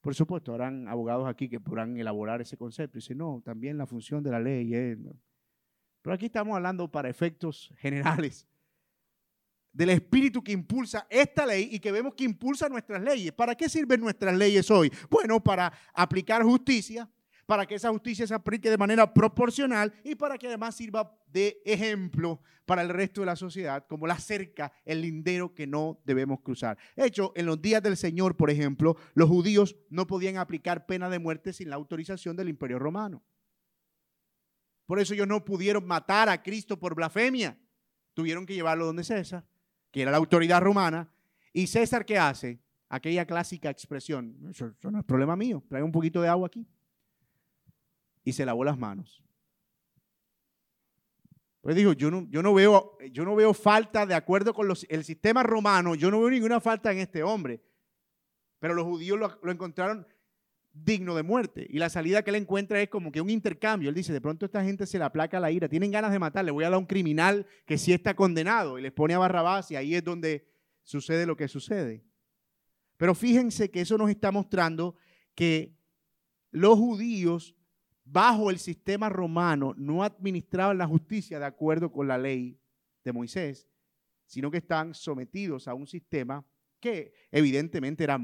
Por supuesto, habrán abogados aquí que podrán elaborar ese concepto y decir, no, también la función de la ley es... Pero aquí estamos hablando para efectos generales del espíritu que impulsa esta ley y que vemos que impulsa nuestras leyes. ¿Para qué sirven nuestras leyes hoy? Bueno, para aplicar justicia, para que esa justicia se aplique de manera proporcional y para que además sirva de ejemplo para el resto de la sociedad, como la cerca, el lindero que no debemos cruzar. De hecho, en los días del Señor, por ejemplo, los judíos no podían aplicar pena de muerte sin la autorización del imperio romano. Por eso ellos no pudieron matar a Cristo por blasfemia. Tuvieron que llevarlo donde César que era la autoridad romana. ¿Y César qué hace? Aquella clásica expresión, eso, no es problema mío, trae un poquito de agua aquí. Y se lavó las manos. Pues dijo, yo no, veo, yo no veo falta de acuerdo con el sistema romano, yo no veo ninguna falta en este hombre. Pero los judíos lo encontraron digno de muerte. Y la salida que él encuentra es como que un intercambio. Él dice, de pronto esta gente se le aplaca la ira, tienen ganas de matar, le voy a dar a un criminal que sí está condenado y les pone a Barrabás y ahí es donde sucede lo que sucede. Pero fíjense que eso nos está mostrando que los judíos bajo el sistema romano no administraban la justicia de acuerdo con la ley de Moisés, sino que están sometidos a un sistema que evidentemente era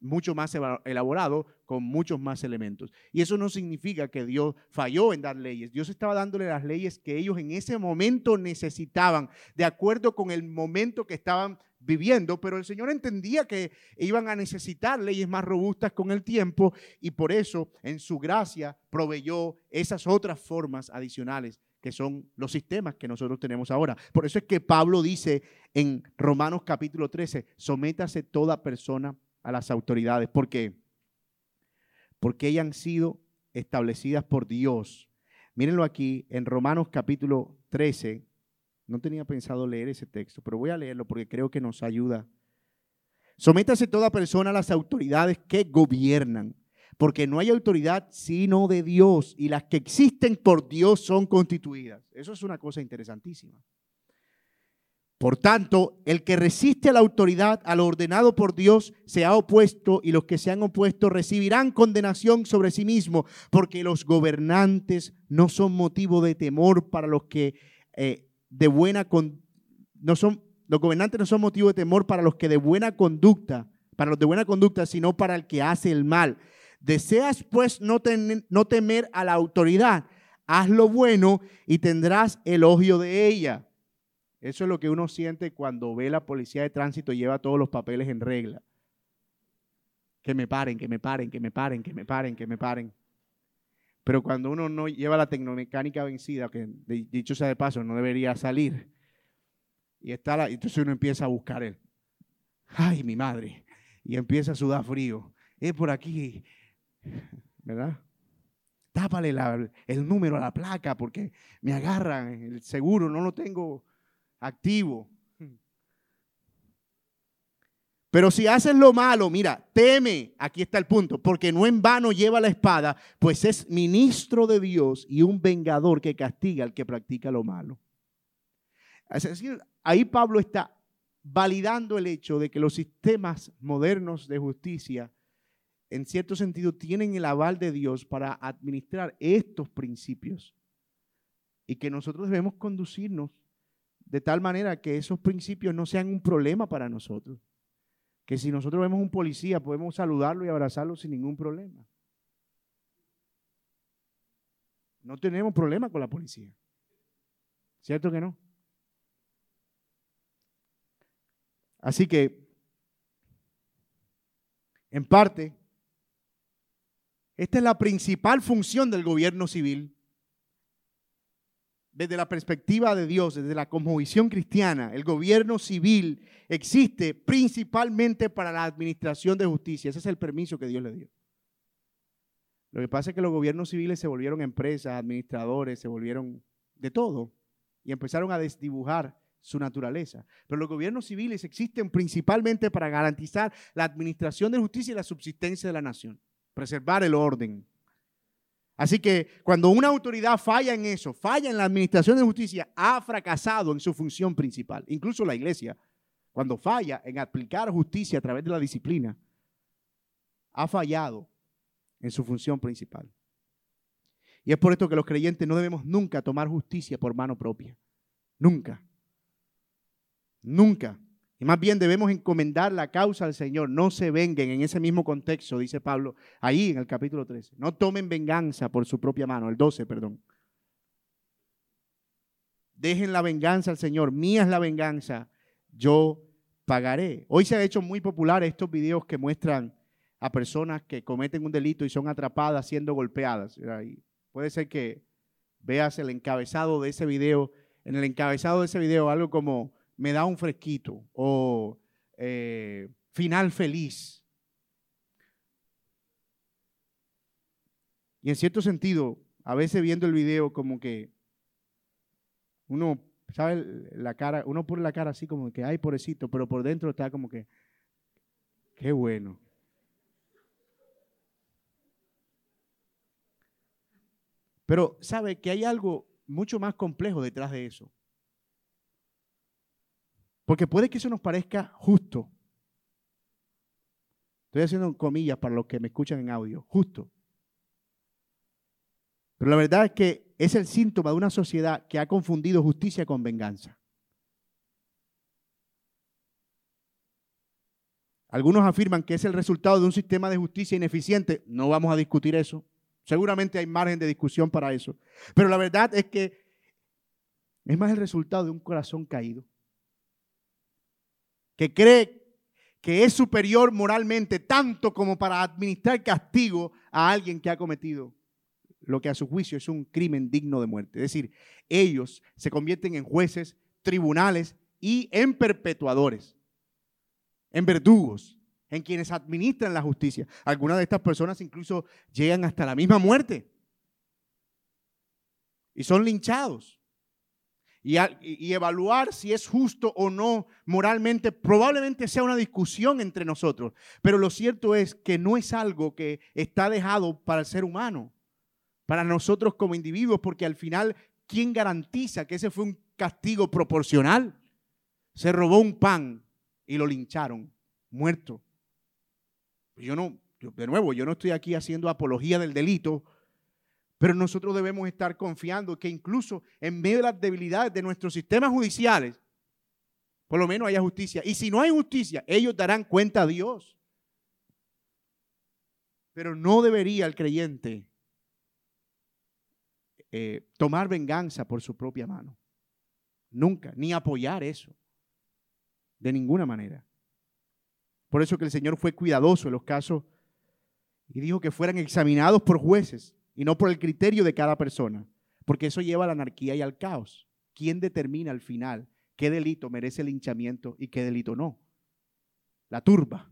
mucho más elaborado, con muchos más elementos. Y eso no significa que Dios falló en dar leyes. Dios estaba dándole las leyes que ellos en ese momento necesitaban, de acuerdo con el momento que estaban viviendo, pero el Señor entendía que iban a necesitar leyes más robustas con el tiempo y por eso en su gracia proveyó esas otras formas adicionales que son los sistemas que nosotros tenemos ahora. Por eso es que Pablo dice en Romanos capítulo 13, sométase toda persona a las autoridades. ¿Por qué? Porque ellas han sido establecidas por Dios. Mírenlo aquí en Romanos capítulo 13. No tenía pensado leer ese texto, pero voy a leerlo porque creo que nos ayuda. Sométase toda persona a las autoridades que gobiernan, porque no hay autoridad sino de Dios y las que existen por Dios son constituidas. Eso es una cosa interesantísima. Por tanto, el que resiste a la autoridad, a lo ordenado por Dios, se ha opuesto y los que se han opuesto recibirán condenación sobre sí mismo, porque los gobernantes no son motivo de temor para los que eh, de buena no son los gobernantes no son motivo de temor para los que de buena conducta, para los de buena conducta, sino para el que hace el mal. Deseas pues no, no temer a la autoridad, haz lo bueno y tendrás elogio de ella. Eso es lo que uno siente cuando ve la policía de tránsito y lleva todos los papeles en regla. Que me paren, que me paren, que me paren, que me paren, que me paren. Pero cuando uno no lleva la tecnomecánica vencida, que dicho sea de paso, no debería salir, y está la, entonces uno empieza a buscar él. Ay, mi madre. Y empieza a sudar frío. Es por aquí, ¿verdad? Tápale el número a la placa porque me agarran el seguro, no lo tengo activo. Pero si haces lo malo, mira, teme, aquí está el punto, porque no en vano lleva la espada, pues es ministro de Dios y un vengador que castiga al que practica lo malo. Es decir, ahí Pablo está validando el hecho de que los sistemas modernos de justicia, en cierto sentido, tienen el aval de Dios para administrar estos principios y que nosotros debemos conducirnos de tal manera que esos principios no sean un problema para nosotros. Que si nosotros vemos un policía, podemos saludarlo y abrazarlo sin ningún problema. No tenemos problema con la policía. ¿Cierto que no? Así que, en parte, esta es la principal función del gobierno civil desde la perspectiva de Dios, desde la cosmovisión cristiana, el gobierno civil existe principalmente para la administración de justicia. Ese es el permiso que Dios le dio. Lo que pasa es que los gobiernos civiles se volvieron empresas, administradores, se volvieron de todo y empezaron a desdibujar su naturaleza. Pero los gobiernos civiles existen principalmente para garantizar la administración de justicia y la subsistencia de la nación, preservar el orden. Así que cuando una autoridad falla en eso, falla en la administración de justicia, ha fracasado en su función principal. Incluso la iglesia, cuando falla en aplicar justicia a través de la disciplina, ha fallado en su función principal. Y es por esto que los creyentes no debemos nunca tomar justicia por mano propia. Nunca. Nunca. Y más bien debemos encomendar la causa al Señor. No se venguen en ese mismo contexto, dice Pablo, ahí en el capítulo 13. No tomen venganza por su propia mano, el 12, perdón. Dejen la venganza al Señor. Mía es la venganza. Yo pagaré. Hoy se ha hecho muy popular estos videos que muestran a personas que cometen un delito y son atrapadas siendo golpeadas. puede ser que veas el encabezado de ese video. En el encabezado de ese video algo como me da un fresquito o eh, final feliz. Y en cierto sentido, a veces viendo el video como que uno, ¿sabe? La cara, uno pone la cara así como que, ay, pobrecito, pero por dentro está como que, qué bueno. Pero sabe que hay algo mucho más complejo detrás de eso. Porque puede que eso nos parezca justo. Estoy haciendo comillas para los que me escuchan en audio. Justo. Pero la verdad es que es el síntoma de una sociedad que ha confundido justicia con venganza. Algunos afirman que es el resultado de un sistema de justicia ineficiente. No vamos a discutir eso. Seguramente hay margen de discusión para eso. Pero la verdad es que es más el resultado de un corazón caído que cree que es superior moralmente tanto como para administrar castigo a alguien que ha cometido lo que a su juicio es un crimen digno de muerte. Es decir, ellos se convierten en jueces, tribunales y en perpetuadores, en verdugos, en quienes administran la justicia. Algunas de estas personas incluso llegan hasta la misma muerte y son linchados y, evaluar si es justo o no moralmente, probablemente sea una discusión entre nosotros. Pero lo cierto es que no es algo que está dejado para el ser humano, para nosotros como individuos, porque al final, ¿quién garantiza que ese fue un castigo proporcional? se robó un pan y lo lincharon, muerto. Yo no, de nuevo, yo no estoy aquí haciendo apología del delito, pero nosotros debemos estar confiando que incluso en medio de las debilidades de nuestros sistemas judiciales, por lo menos haya justicia. Y si no hay justicia, ellos darán cuenta a Dios. Pero no debería el creyente eh, tomar venganza por su propia mano. Nunca, ni apoyar eso. De ninguna manera. Por eso que el Señor fue cuidadoso en los casos y dijo que fueran examinados por jueces y no por el criterio de cada persona, porque eso lleva a la anarquía y al caos. ¿Quién determina al final qué delito merece el linchamiento y qué delito no? La turba.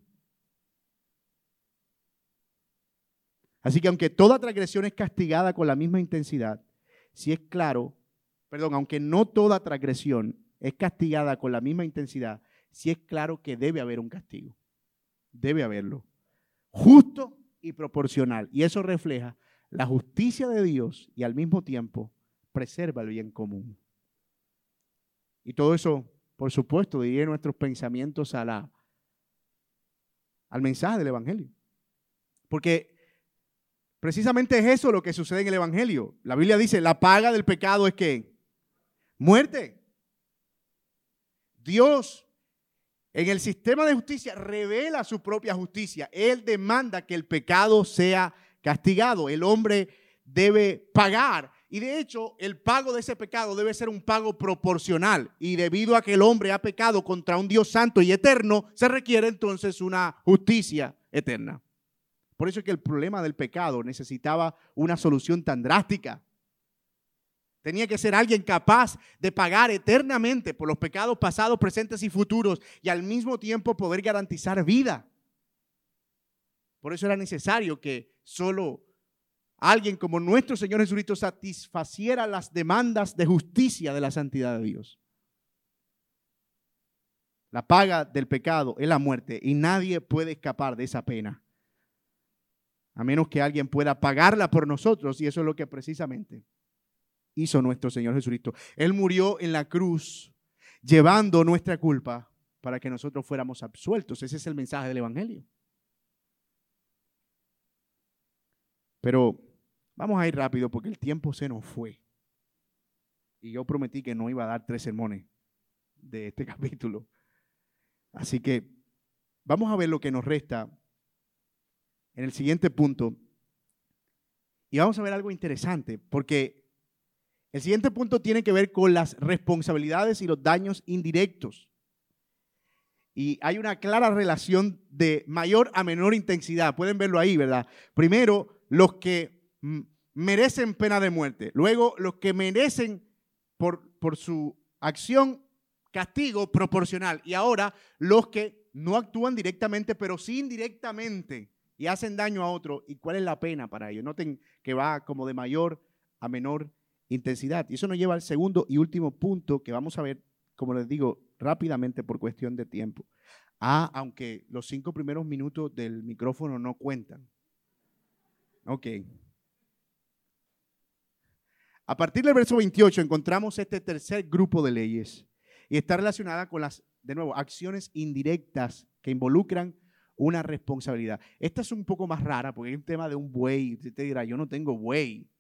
Así que aunque toda transgresión es castigada con la misma intensidad, si es claro, perdón, aunque no toda transgresión es castigada con la misma intensidad, si es claro que debe haber un castigo. Debe haberlo. Justo y proporcional. Y eso refleja la justicia de Dios y al mismo tiempo preserva el bien común. Y todo eso, por supuesto, dirige nuestros pensamientos a la, al mensaje del Evangelio. Porque precisamente es eso lo que sucede en el Evangelio. La Biblia dice, la paga del pecado es que muerte. Dios en el sistema de justicia revela su propia justicia. Él demanda que el pecado sea castigado. El hombre debe pagar. Y de hecho, el pago de ese pecado debe ser un pago proporcional. Y debido a que el hombre ha pecado contra un Dios santo y eterno, se requiere entonces una justicia eterna. Por eso es que el problema del pecado necesitaba una solución tan drástica. Tenía que ser alguien capaz de pagar eternamente por los pecados pasados, presentes y futuros y al mismo tiempo poder garantizar vida. Por eso era necesario que solo alguien como nuestro Señor Jesucristo satisfaciera las demandas de justicia de la santidad de Dios. La paga del pecado es la muerte y nadie puede escapar de esa pena. A menos que alguien pueda pagarla por nosotros y eso es lo que precisamente hizo nuestro Señor Jesucristo. Él murió en la cruz llevando nuestra culpa para que nosotros fuéramos absueltos. Ese es el mensaje del Evangelio. Pero vamos a ir rápido porque el tiempo se nos fue. Y yo prometí que no iba a dar tres sermones de este <laughs> capítulo. Así que vamos a ver lo que nos resta en el siguiente punto. Y vamos a ver algo interesante, porque el siguiente punto tiene que ver con las responsabilidades y los daños indirectos. Y hay una clara relación de mayor a menor intensidad. Pueden verlo ahí, ¿verdad? Primero, los que merecen pena de muerte. Luego, los que merecen por, por su acción castigo proporcional. Y ahora, los que no actúan directamente, pero sí indirectamente y hacen daño a otro. ¿Y cuál es la pena para ellos? Noten que va como de mayor a menor intensidad. Y eso nos lleva al segundo y último punto que vamos a ver, como les digo, rápidamente por cuestión de tiempo. Ah, aunque los cinco primeros minutos del micrófono no cuentan. Ok. A partir del verso 28 encontramos este tercer grupo de leyes y está relacionada con las, de nuevo, acciones indirectas que involucran una responsabilidad. Esta es un poco más rara porque es un tema de un buey. Usted te dirá, yo no tengo buey.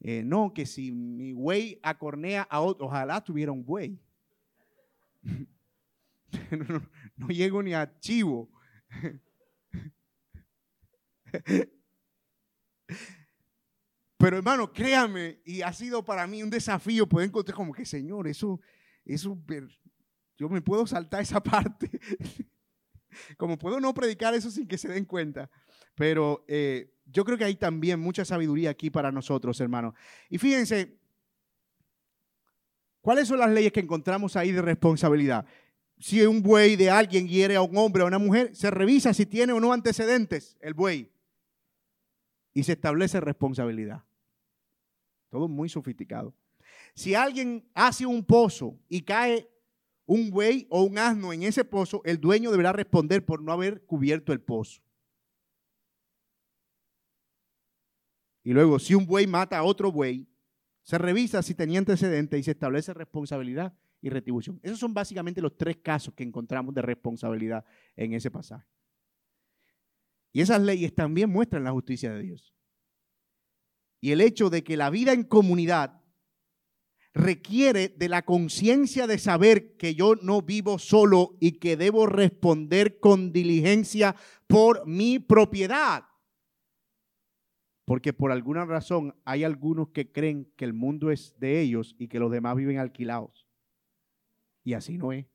Eh, no, que si mi güey acornea a otro, ojalá tuviera un güey. <laughs> no, llego ni a chivo. <laughs> Pero hermano, créame, y ha sido para mí un desafío poder encontrar como que, Señor, eso, eso, yo me puedo saltar esa <laughs> parte. como puedo no predicar eso sin que se den cuenta. Pero eh, yo creo que hay también mucha sabiduría aquí para nosotros, hermanos. Y fíjense, ¿cuáles son las leyes que encontramos ahí de responsabilidad? Si un buey de alguien hiere a un hombre o a una mujer, se revisa si tiene o no antecedentes el buey y se establece responsabilidad. Todo muy sofisticado. Si alguien hace un pozo y cae un buey o un asno en ese pozo, el dueño deberá responder por no haber cubierto el pozo. Y luego, si un buey mata a otro buey, Se revisa si tenía antecedentes y se establece responsabilidad y retribución. Esos son básicamente los tres casos que encontramos de responsabilidad en ese pasaje. Y esas leyes también muestran la justicia de Dios. Y el hecho de que la vida en comunidad requiere de la conciencia de saber que yo no vivo solo y que debo responder con diligencia por mi propiedad. Porque por alguna razón hay algunos que creen que el mundo es de ellos y que los demás viven alquilados. Y así no es.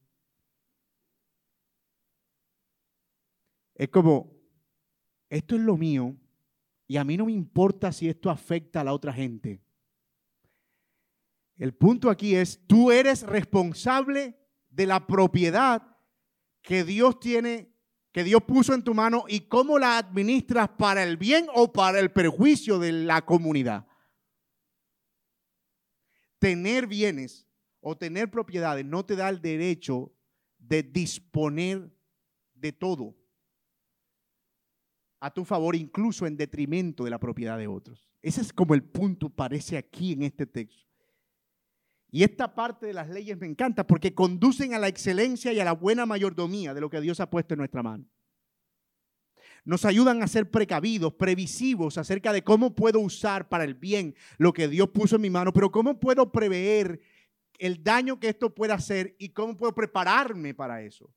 Es como, esto es lo mío y a mí no me importa si esto afecta a la otra gente. El punto aquí es, tú eres responsable de la propiedad que Dios tiene, que Dios puso en tu mano y cómo la administras para el bien o para el perjuicio de la comunidad. Tener bienes o tener propiedades no te da el derecho de disponer de todo a tu favor, incluso en detrimento de la propiedad de otros. Ese es como el punto, parece aquí en este texto. Y esta parte de las leyes me encanta porque conducen a la excelencia y a la buena mayordomía de lo que Dios ha puesto en nuestra mano. Nos ayudan a ser precavidos, previsivos acerca de cómo puedo usar para el bien lo que Dios puso en mi mano, pero cómo puedo prever el daño que esto pueda hacer y cómo puedo prepararme para eso.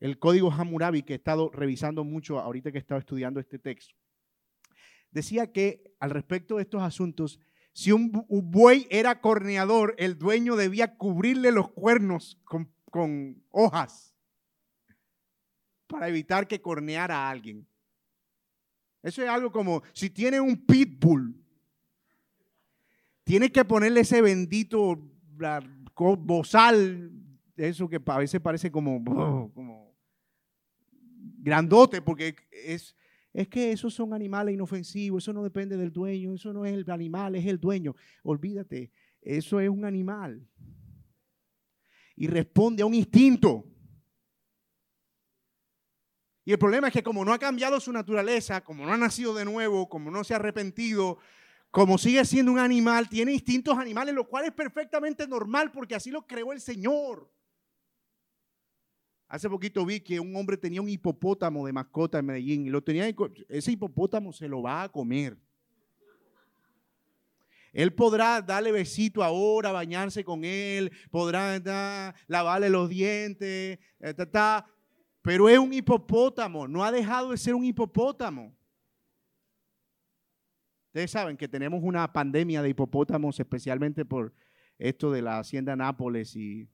El código Hammurabi, que he estado revisando mucho ahorita que he estado estudiando este texto, decía que al respecto de estos asuntos, si un, buey era corneador, el dueño debía cubrirle los cuernos con, con hojas para evitar que corneara a alguien. Eso es algo como si tiene un pitbull, tienes que ponerle ese bendito bozal, eso que a veces parece como, <laughs> como grandote, porque es, es que esos son animales inofensivos, eso no depende del dueño, eso no es el animal, es el dueño. Olvídate, eso es un animal. Y responde a un instinto. Y el problema es que como no ha cambiado su naturaleza, como no ha nacido de nuevo, como no se ha arrepentido, como sigue siendo un animal, tiene instintos animales, lo cual es perfectamente normal porque así lo creó el Señor. Hace poquito vi que un hombre tenía un hipopótamo de mascota en Medellín y lo tenía, ese hipopótamo se lo va a comer. Él podrá darle besito ahora, bañarse con él, podrá lavarle los dientes, eh, pero es un hipopótamo, no ha dejado de ser un hipopótamo. Ustedes saben que tenemos una pandemia de hipopótamos, especialmente por esto de la hacienda Nápoles y,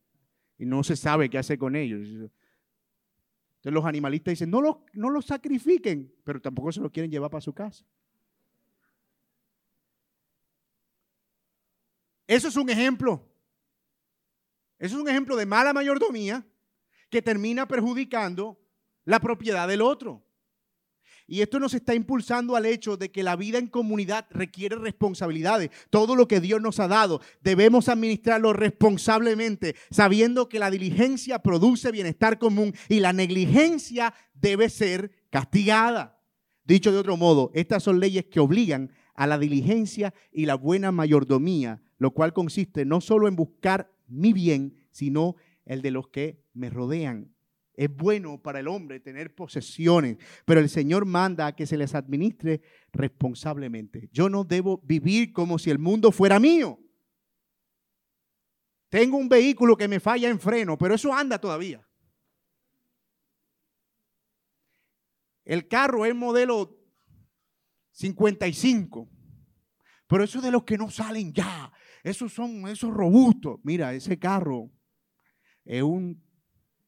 y no se sabe qué hacer con ellos. Entonces los animalistas dicen, no los, no los sacrifiquen, pero tampoco se los quieren llevar para su casa. Eso es un ejemplo. Eso es un ejemplo de mala mayordomía que termina perjudicando la propiedad del otro. Y esto nos está impulsando al hecho de que la vida en comunidad requiere responsabilidades. Todo lo que Dios nos ha dado debemos administrarlo responsablemente, sabiendo que la diligencia produce bienestar común y la negligencia debe ser castigada. Dicho de otro modo, estas son leyes que obligan a la diligencia y la buena mayordomía, lo cual consiste no solo en buscar mi bien, sino el de los que me rodean. Es bueno para el hombre tener posesiones, pero el Señor manda a que se les administre responsablemente. Yo no debo vivir como si el mundo fuera mío. Tengo un vehículo que me falla en freno, pero eso anda todavía. El carro es modelo 55, pero eso es de los que no salen ya. Esos son esos robustos. Mira, ese carro es un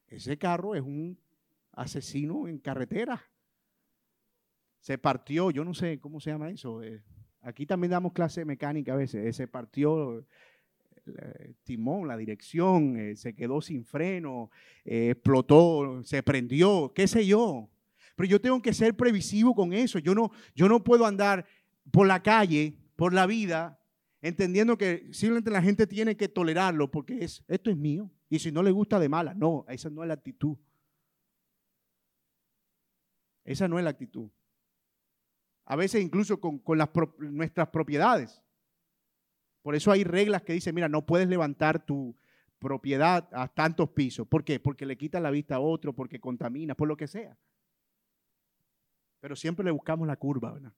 ese carro es un asesino en carretera. Se partió, yo no sé cómo se llama eso. Eh, aquí también damos clase mecánica a veces. Eh, se partió el timón, la dirección, eh, se quedó sin freno, explotó, se prendió, qué sé yo. Pero yo tengo que ser previsivo con eso. Yo no, yo no puedo andar por la calle, por la vida, entendiendo que simplemente la gente tiene que tolerarlo porque es, esto es mío. Y si no le gusta de mala, no, esa no es la actitud. Esa no es la actitud. A veces incluso con, las, nuestras propiedades. Por eso hay reglas que dicen, mira, no puedes levantar tu propiedad a tantos pisos. ¿Por qué? Porque le quitas la vista a otro, porque contamina, por lo que sea. Pero siempre le buscamos la curva, ¿verdad?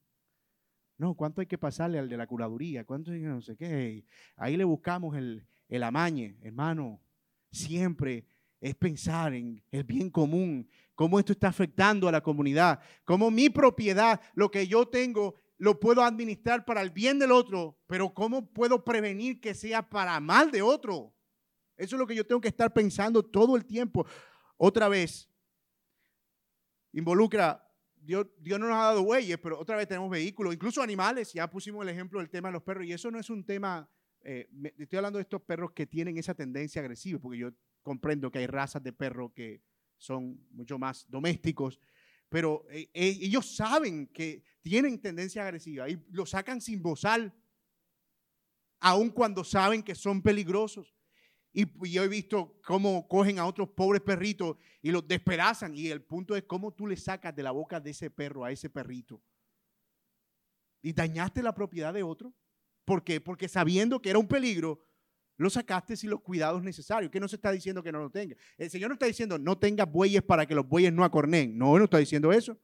No, ¿cuánto hay que pasarle al de la curaduría? ¿Cuánto hay que no sé qué? Ahí le buscamos el, el amañe, hermano. Siempre es pensar en el bien común, cómo esto está afectando a la comunidad, cómo mi propiedad, lo que yo tengo, lo puedo administrar para el bien del otro, pero cómo puedo prevenir que sea para mal de otro. Eso es lo que yo tengo que estar pensando todo el tiempo. Otra vez, involucra, Dios, Dios no nos ha dado bueyes, pero otra vez tenemos vehículos, incluso animales. Ya pusimos el ejemplo del tema de los perros, y eso no es un tema, eh, estoy hablando de estos perros que tienen esa tendencia agresiva, porque yo comprendo que hay razas de perros que son mucho más domésticos, pero eh, eh, ellos saben que tienen tendencia agresiva y lo sacan sin bozal, aun cuando saben que son peligrosos. Y, yo he visto cómo cogen a otros pobres perritos y los despedazan. Y el punto es cómo tú le sacas de la boca de ese perro a ese perrito. Y dañaste la propiedad de otro. ¿Por qué? Porque sabiendo que era un peligro, lo sacaste sin los cuidados necesarios. ¿Qué no se está diciendo que no lo tenga? El Señor no está diciendo no tengas bueyes para que los bueyes no acornen. No, no está diciendo eso.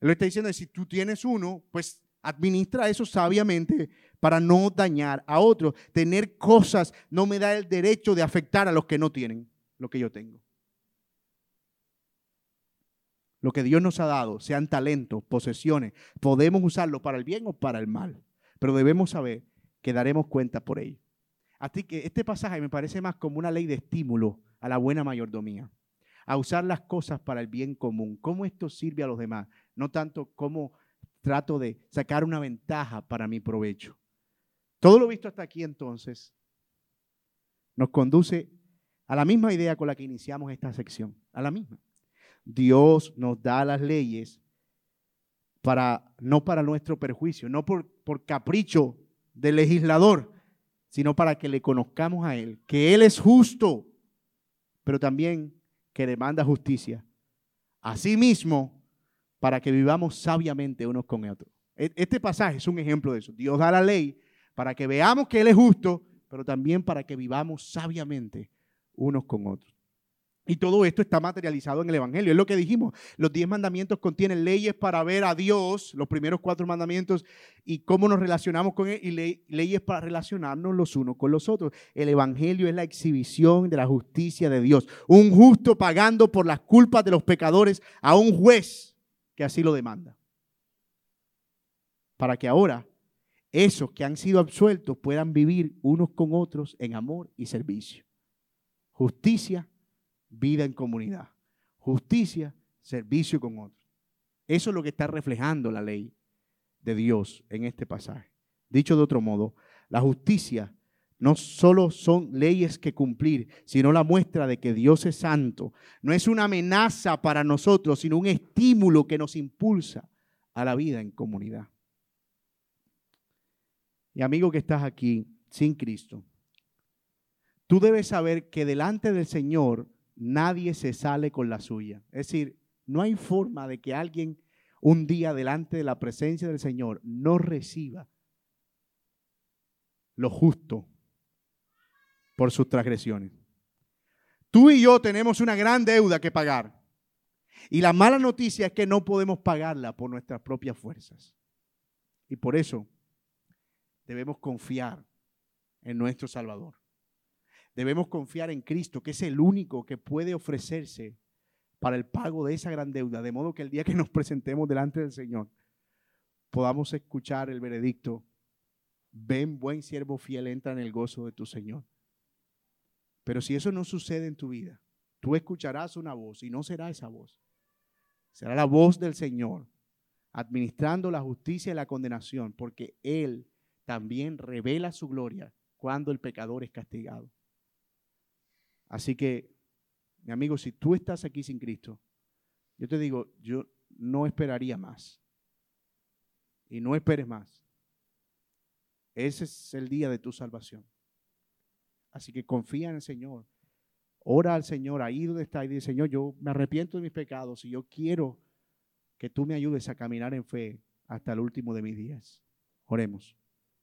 Él está diciendo que si tú tienes uno, pues administra eso sabiamente para no dañar a otros. Tener cosas no me da el derecho de afectar a los que no tienen lo que yo tengo. Lo que Dios nos ha dado, sean talentos, posesiones, podemos usarlo para el bien o para el mal. Pero debemos saber que daremos cuenta por ello. Así que este pasaje me parece más como una ley de estímulo a la buena mayordomía, a usar las cosas para el bien común, cómo esto sirve a los demás, no tanto cómo trato de sacar una ventaja para mi provecho. Todo lo visto hasta aquí entonces nos conduce a la misma idea con la que iniciamos esta sección, a la misma. Dios nos da las leyes para no para nuestro perjuicio, no por, por capricho del legislador, sino para que le conozcamos a Él, que Él es justo, pero también que demanda justicia. Asimismo, para que vivamos sabiamente unos con otros. E-, este pasaje es un ejemplo de eso. Dios da la ley para que veamos que Él es justo, pero también para que vivamos sabiamente unos con otros. Y todo esto está materializado en el Evangelio. Es lo que dijimos. Los diez mandamientos contienen leyes para ver a Dios, los primeros cuatro mandamientos, y cómo nos relacionamos con Él, y leyes para relacionarnos los unos con los otros. El Evangelio es la exhibición de la justicia de Dios. Un justo pagando por las culpas de los pecadores a un juez que así lo demanda. Para que ahora esos que han sido absueltos puedan vivir unos con otros en amor y servicio. Justicia vida en comunidad. Justicia, servicio con otros. Eso es lo que está reflejando la ley de Dios en este pasaje. Dicho de otro modo, la justicia no solo son leyes que cumplir, sino la muestra de que Dios es santo. No es una amenaza para nosotros, sino un estímulo que nos impulsa a la vida en comunidad. Y amigo que estás aquí sin Cristo, tú debes saber que delante del Señor nadie se sale con la suya. Es decir, no hay forma de que alguien un día delante de la presencia del Señor no reciba lo justo por sus transgresiones. Tú y yo tenemos una gran deuda que pagar. Y la mala noticia es que no podemos pagarla por nuestras propias fuerzas. Y por eso debemos confiar en nuestro Salvador. Debemos confiar en Cristo, que es el único que puede ofrecerse para el pago de esa gran deuda, de modo que el día que nos presentemos delante del Señor podamos escuchar el veredicto, ven buen siervo fiel, entra en el gozo de tu Señor. Pero si eso no sucede en tu vida, tú escucharás una voz y no será esa voz. Será la voz del Señor, administrando la justicia y la condenación, porque Él también revela su gloria cuando el pecador es castigado. Así que, mi amigo, si tú estás aquí sin Cristo, yo te digo, yo no esperaría más. Y no esperes más. Ese es el día de tu salvación. Así que confía en el Señor. Ora al Señor ahí donde está y dice, Señor, yo me arrepiento de mis pecados y yo quiero que tú me ayudes a caminar en fe hasta el último de mis días. Oremos.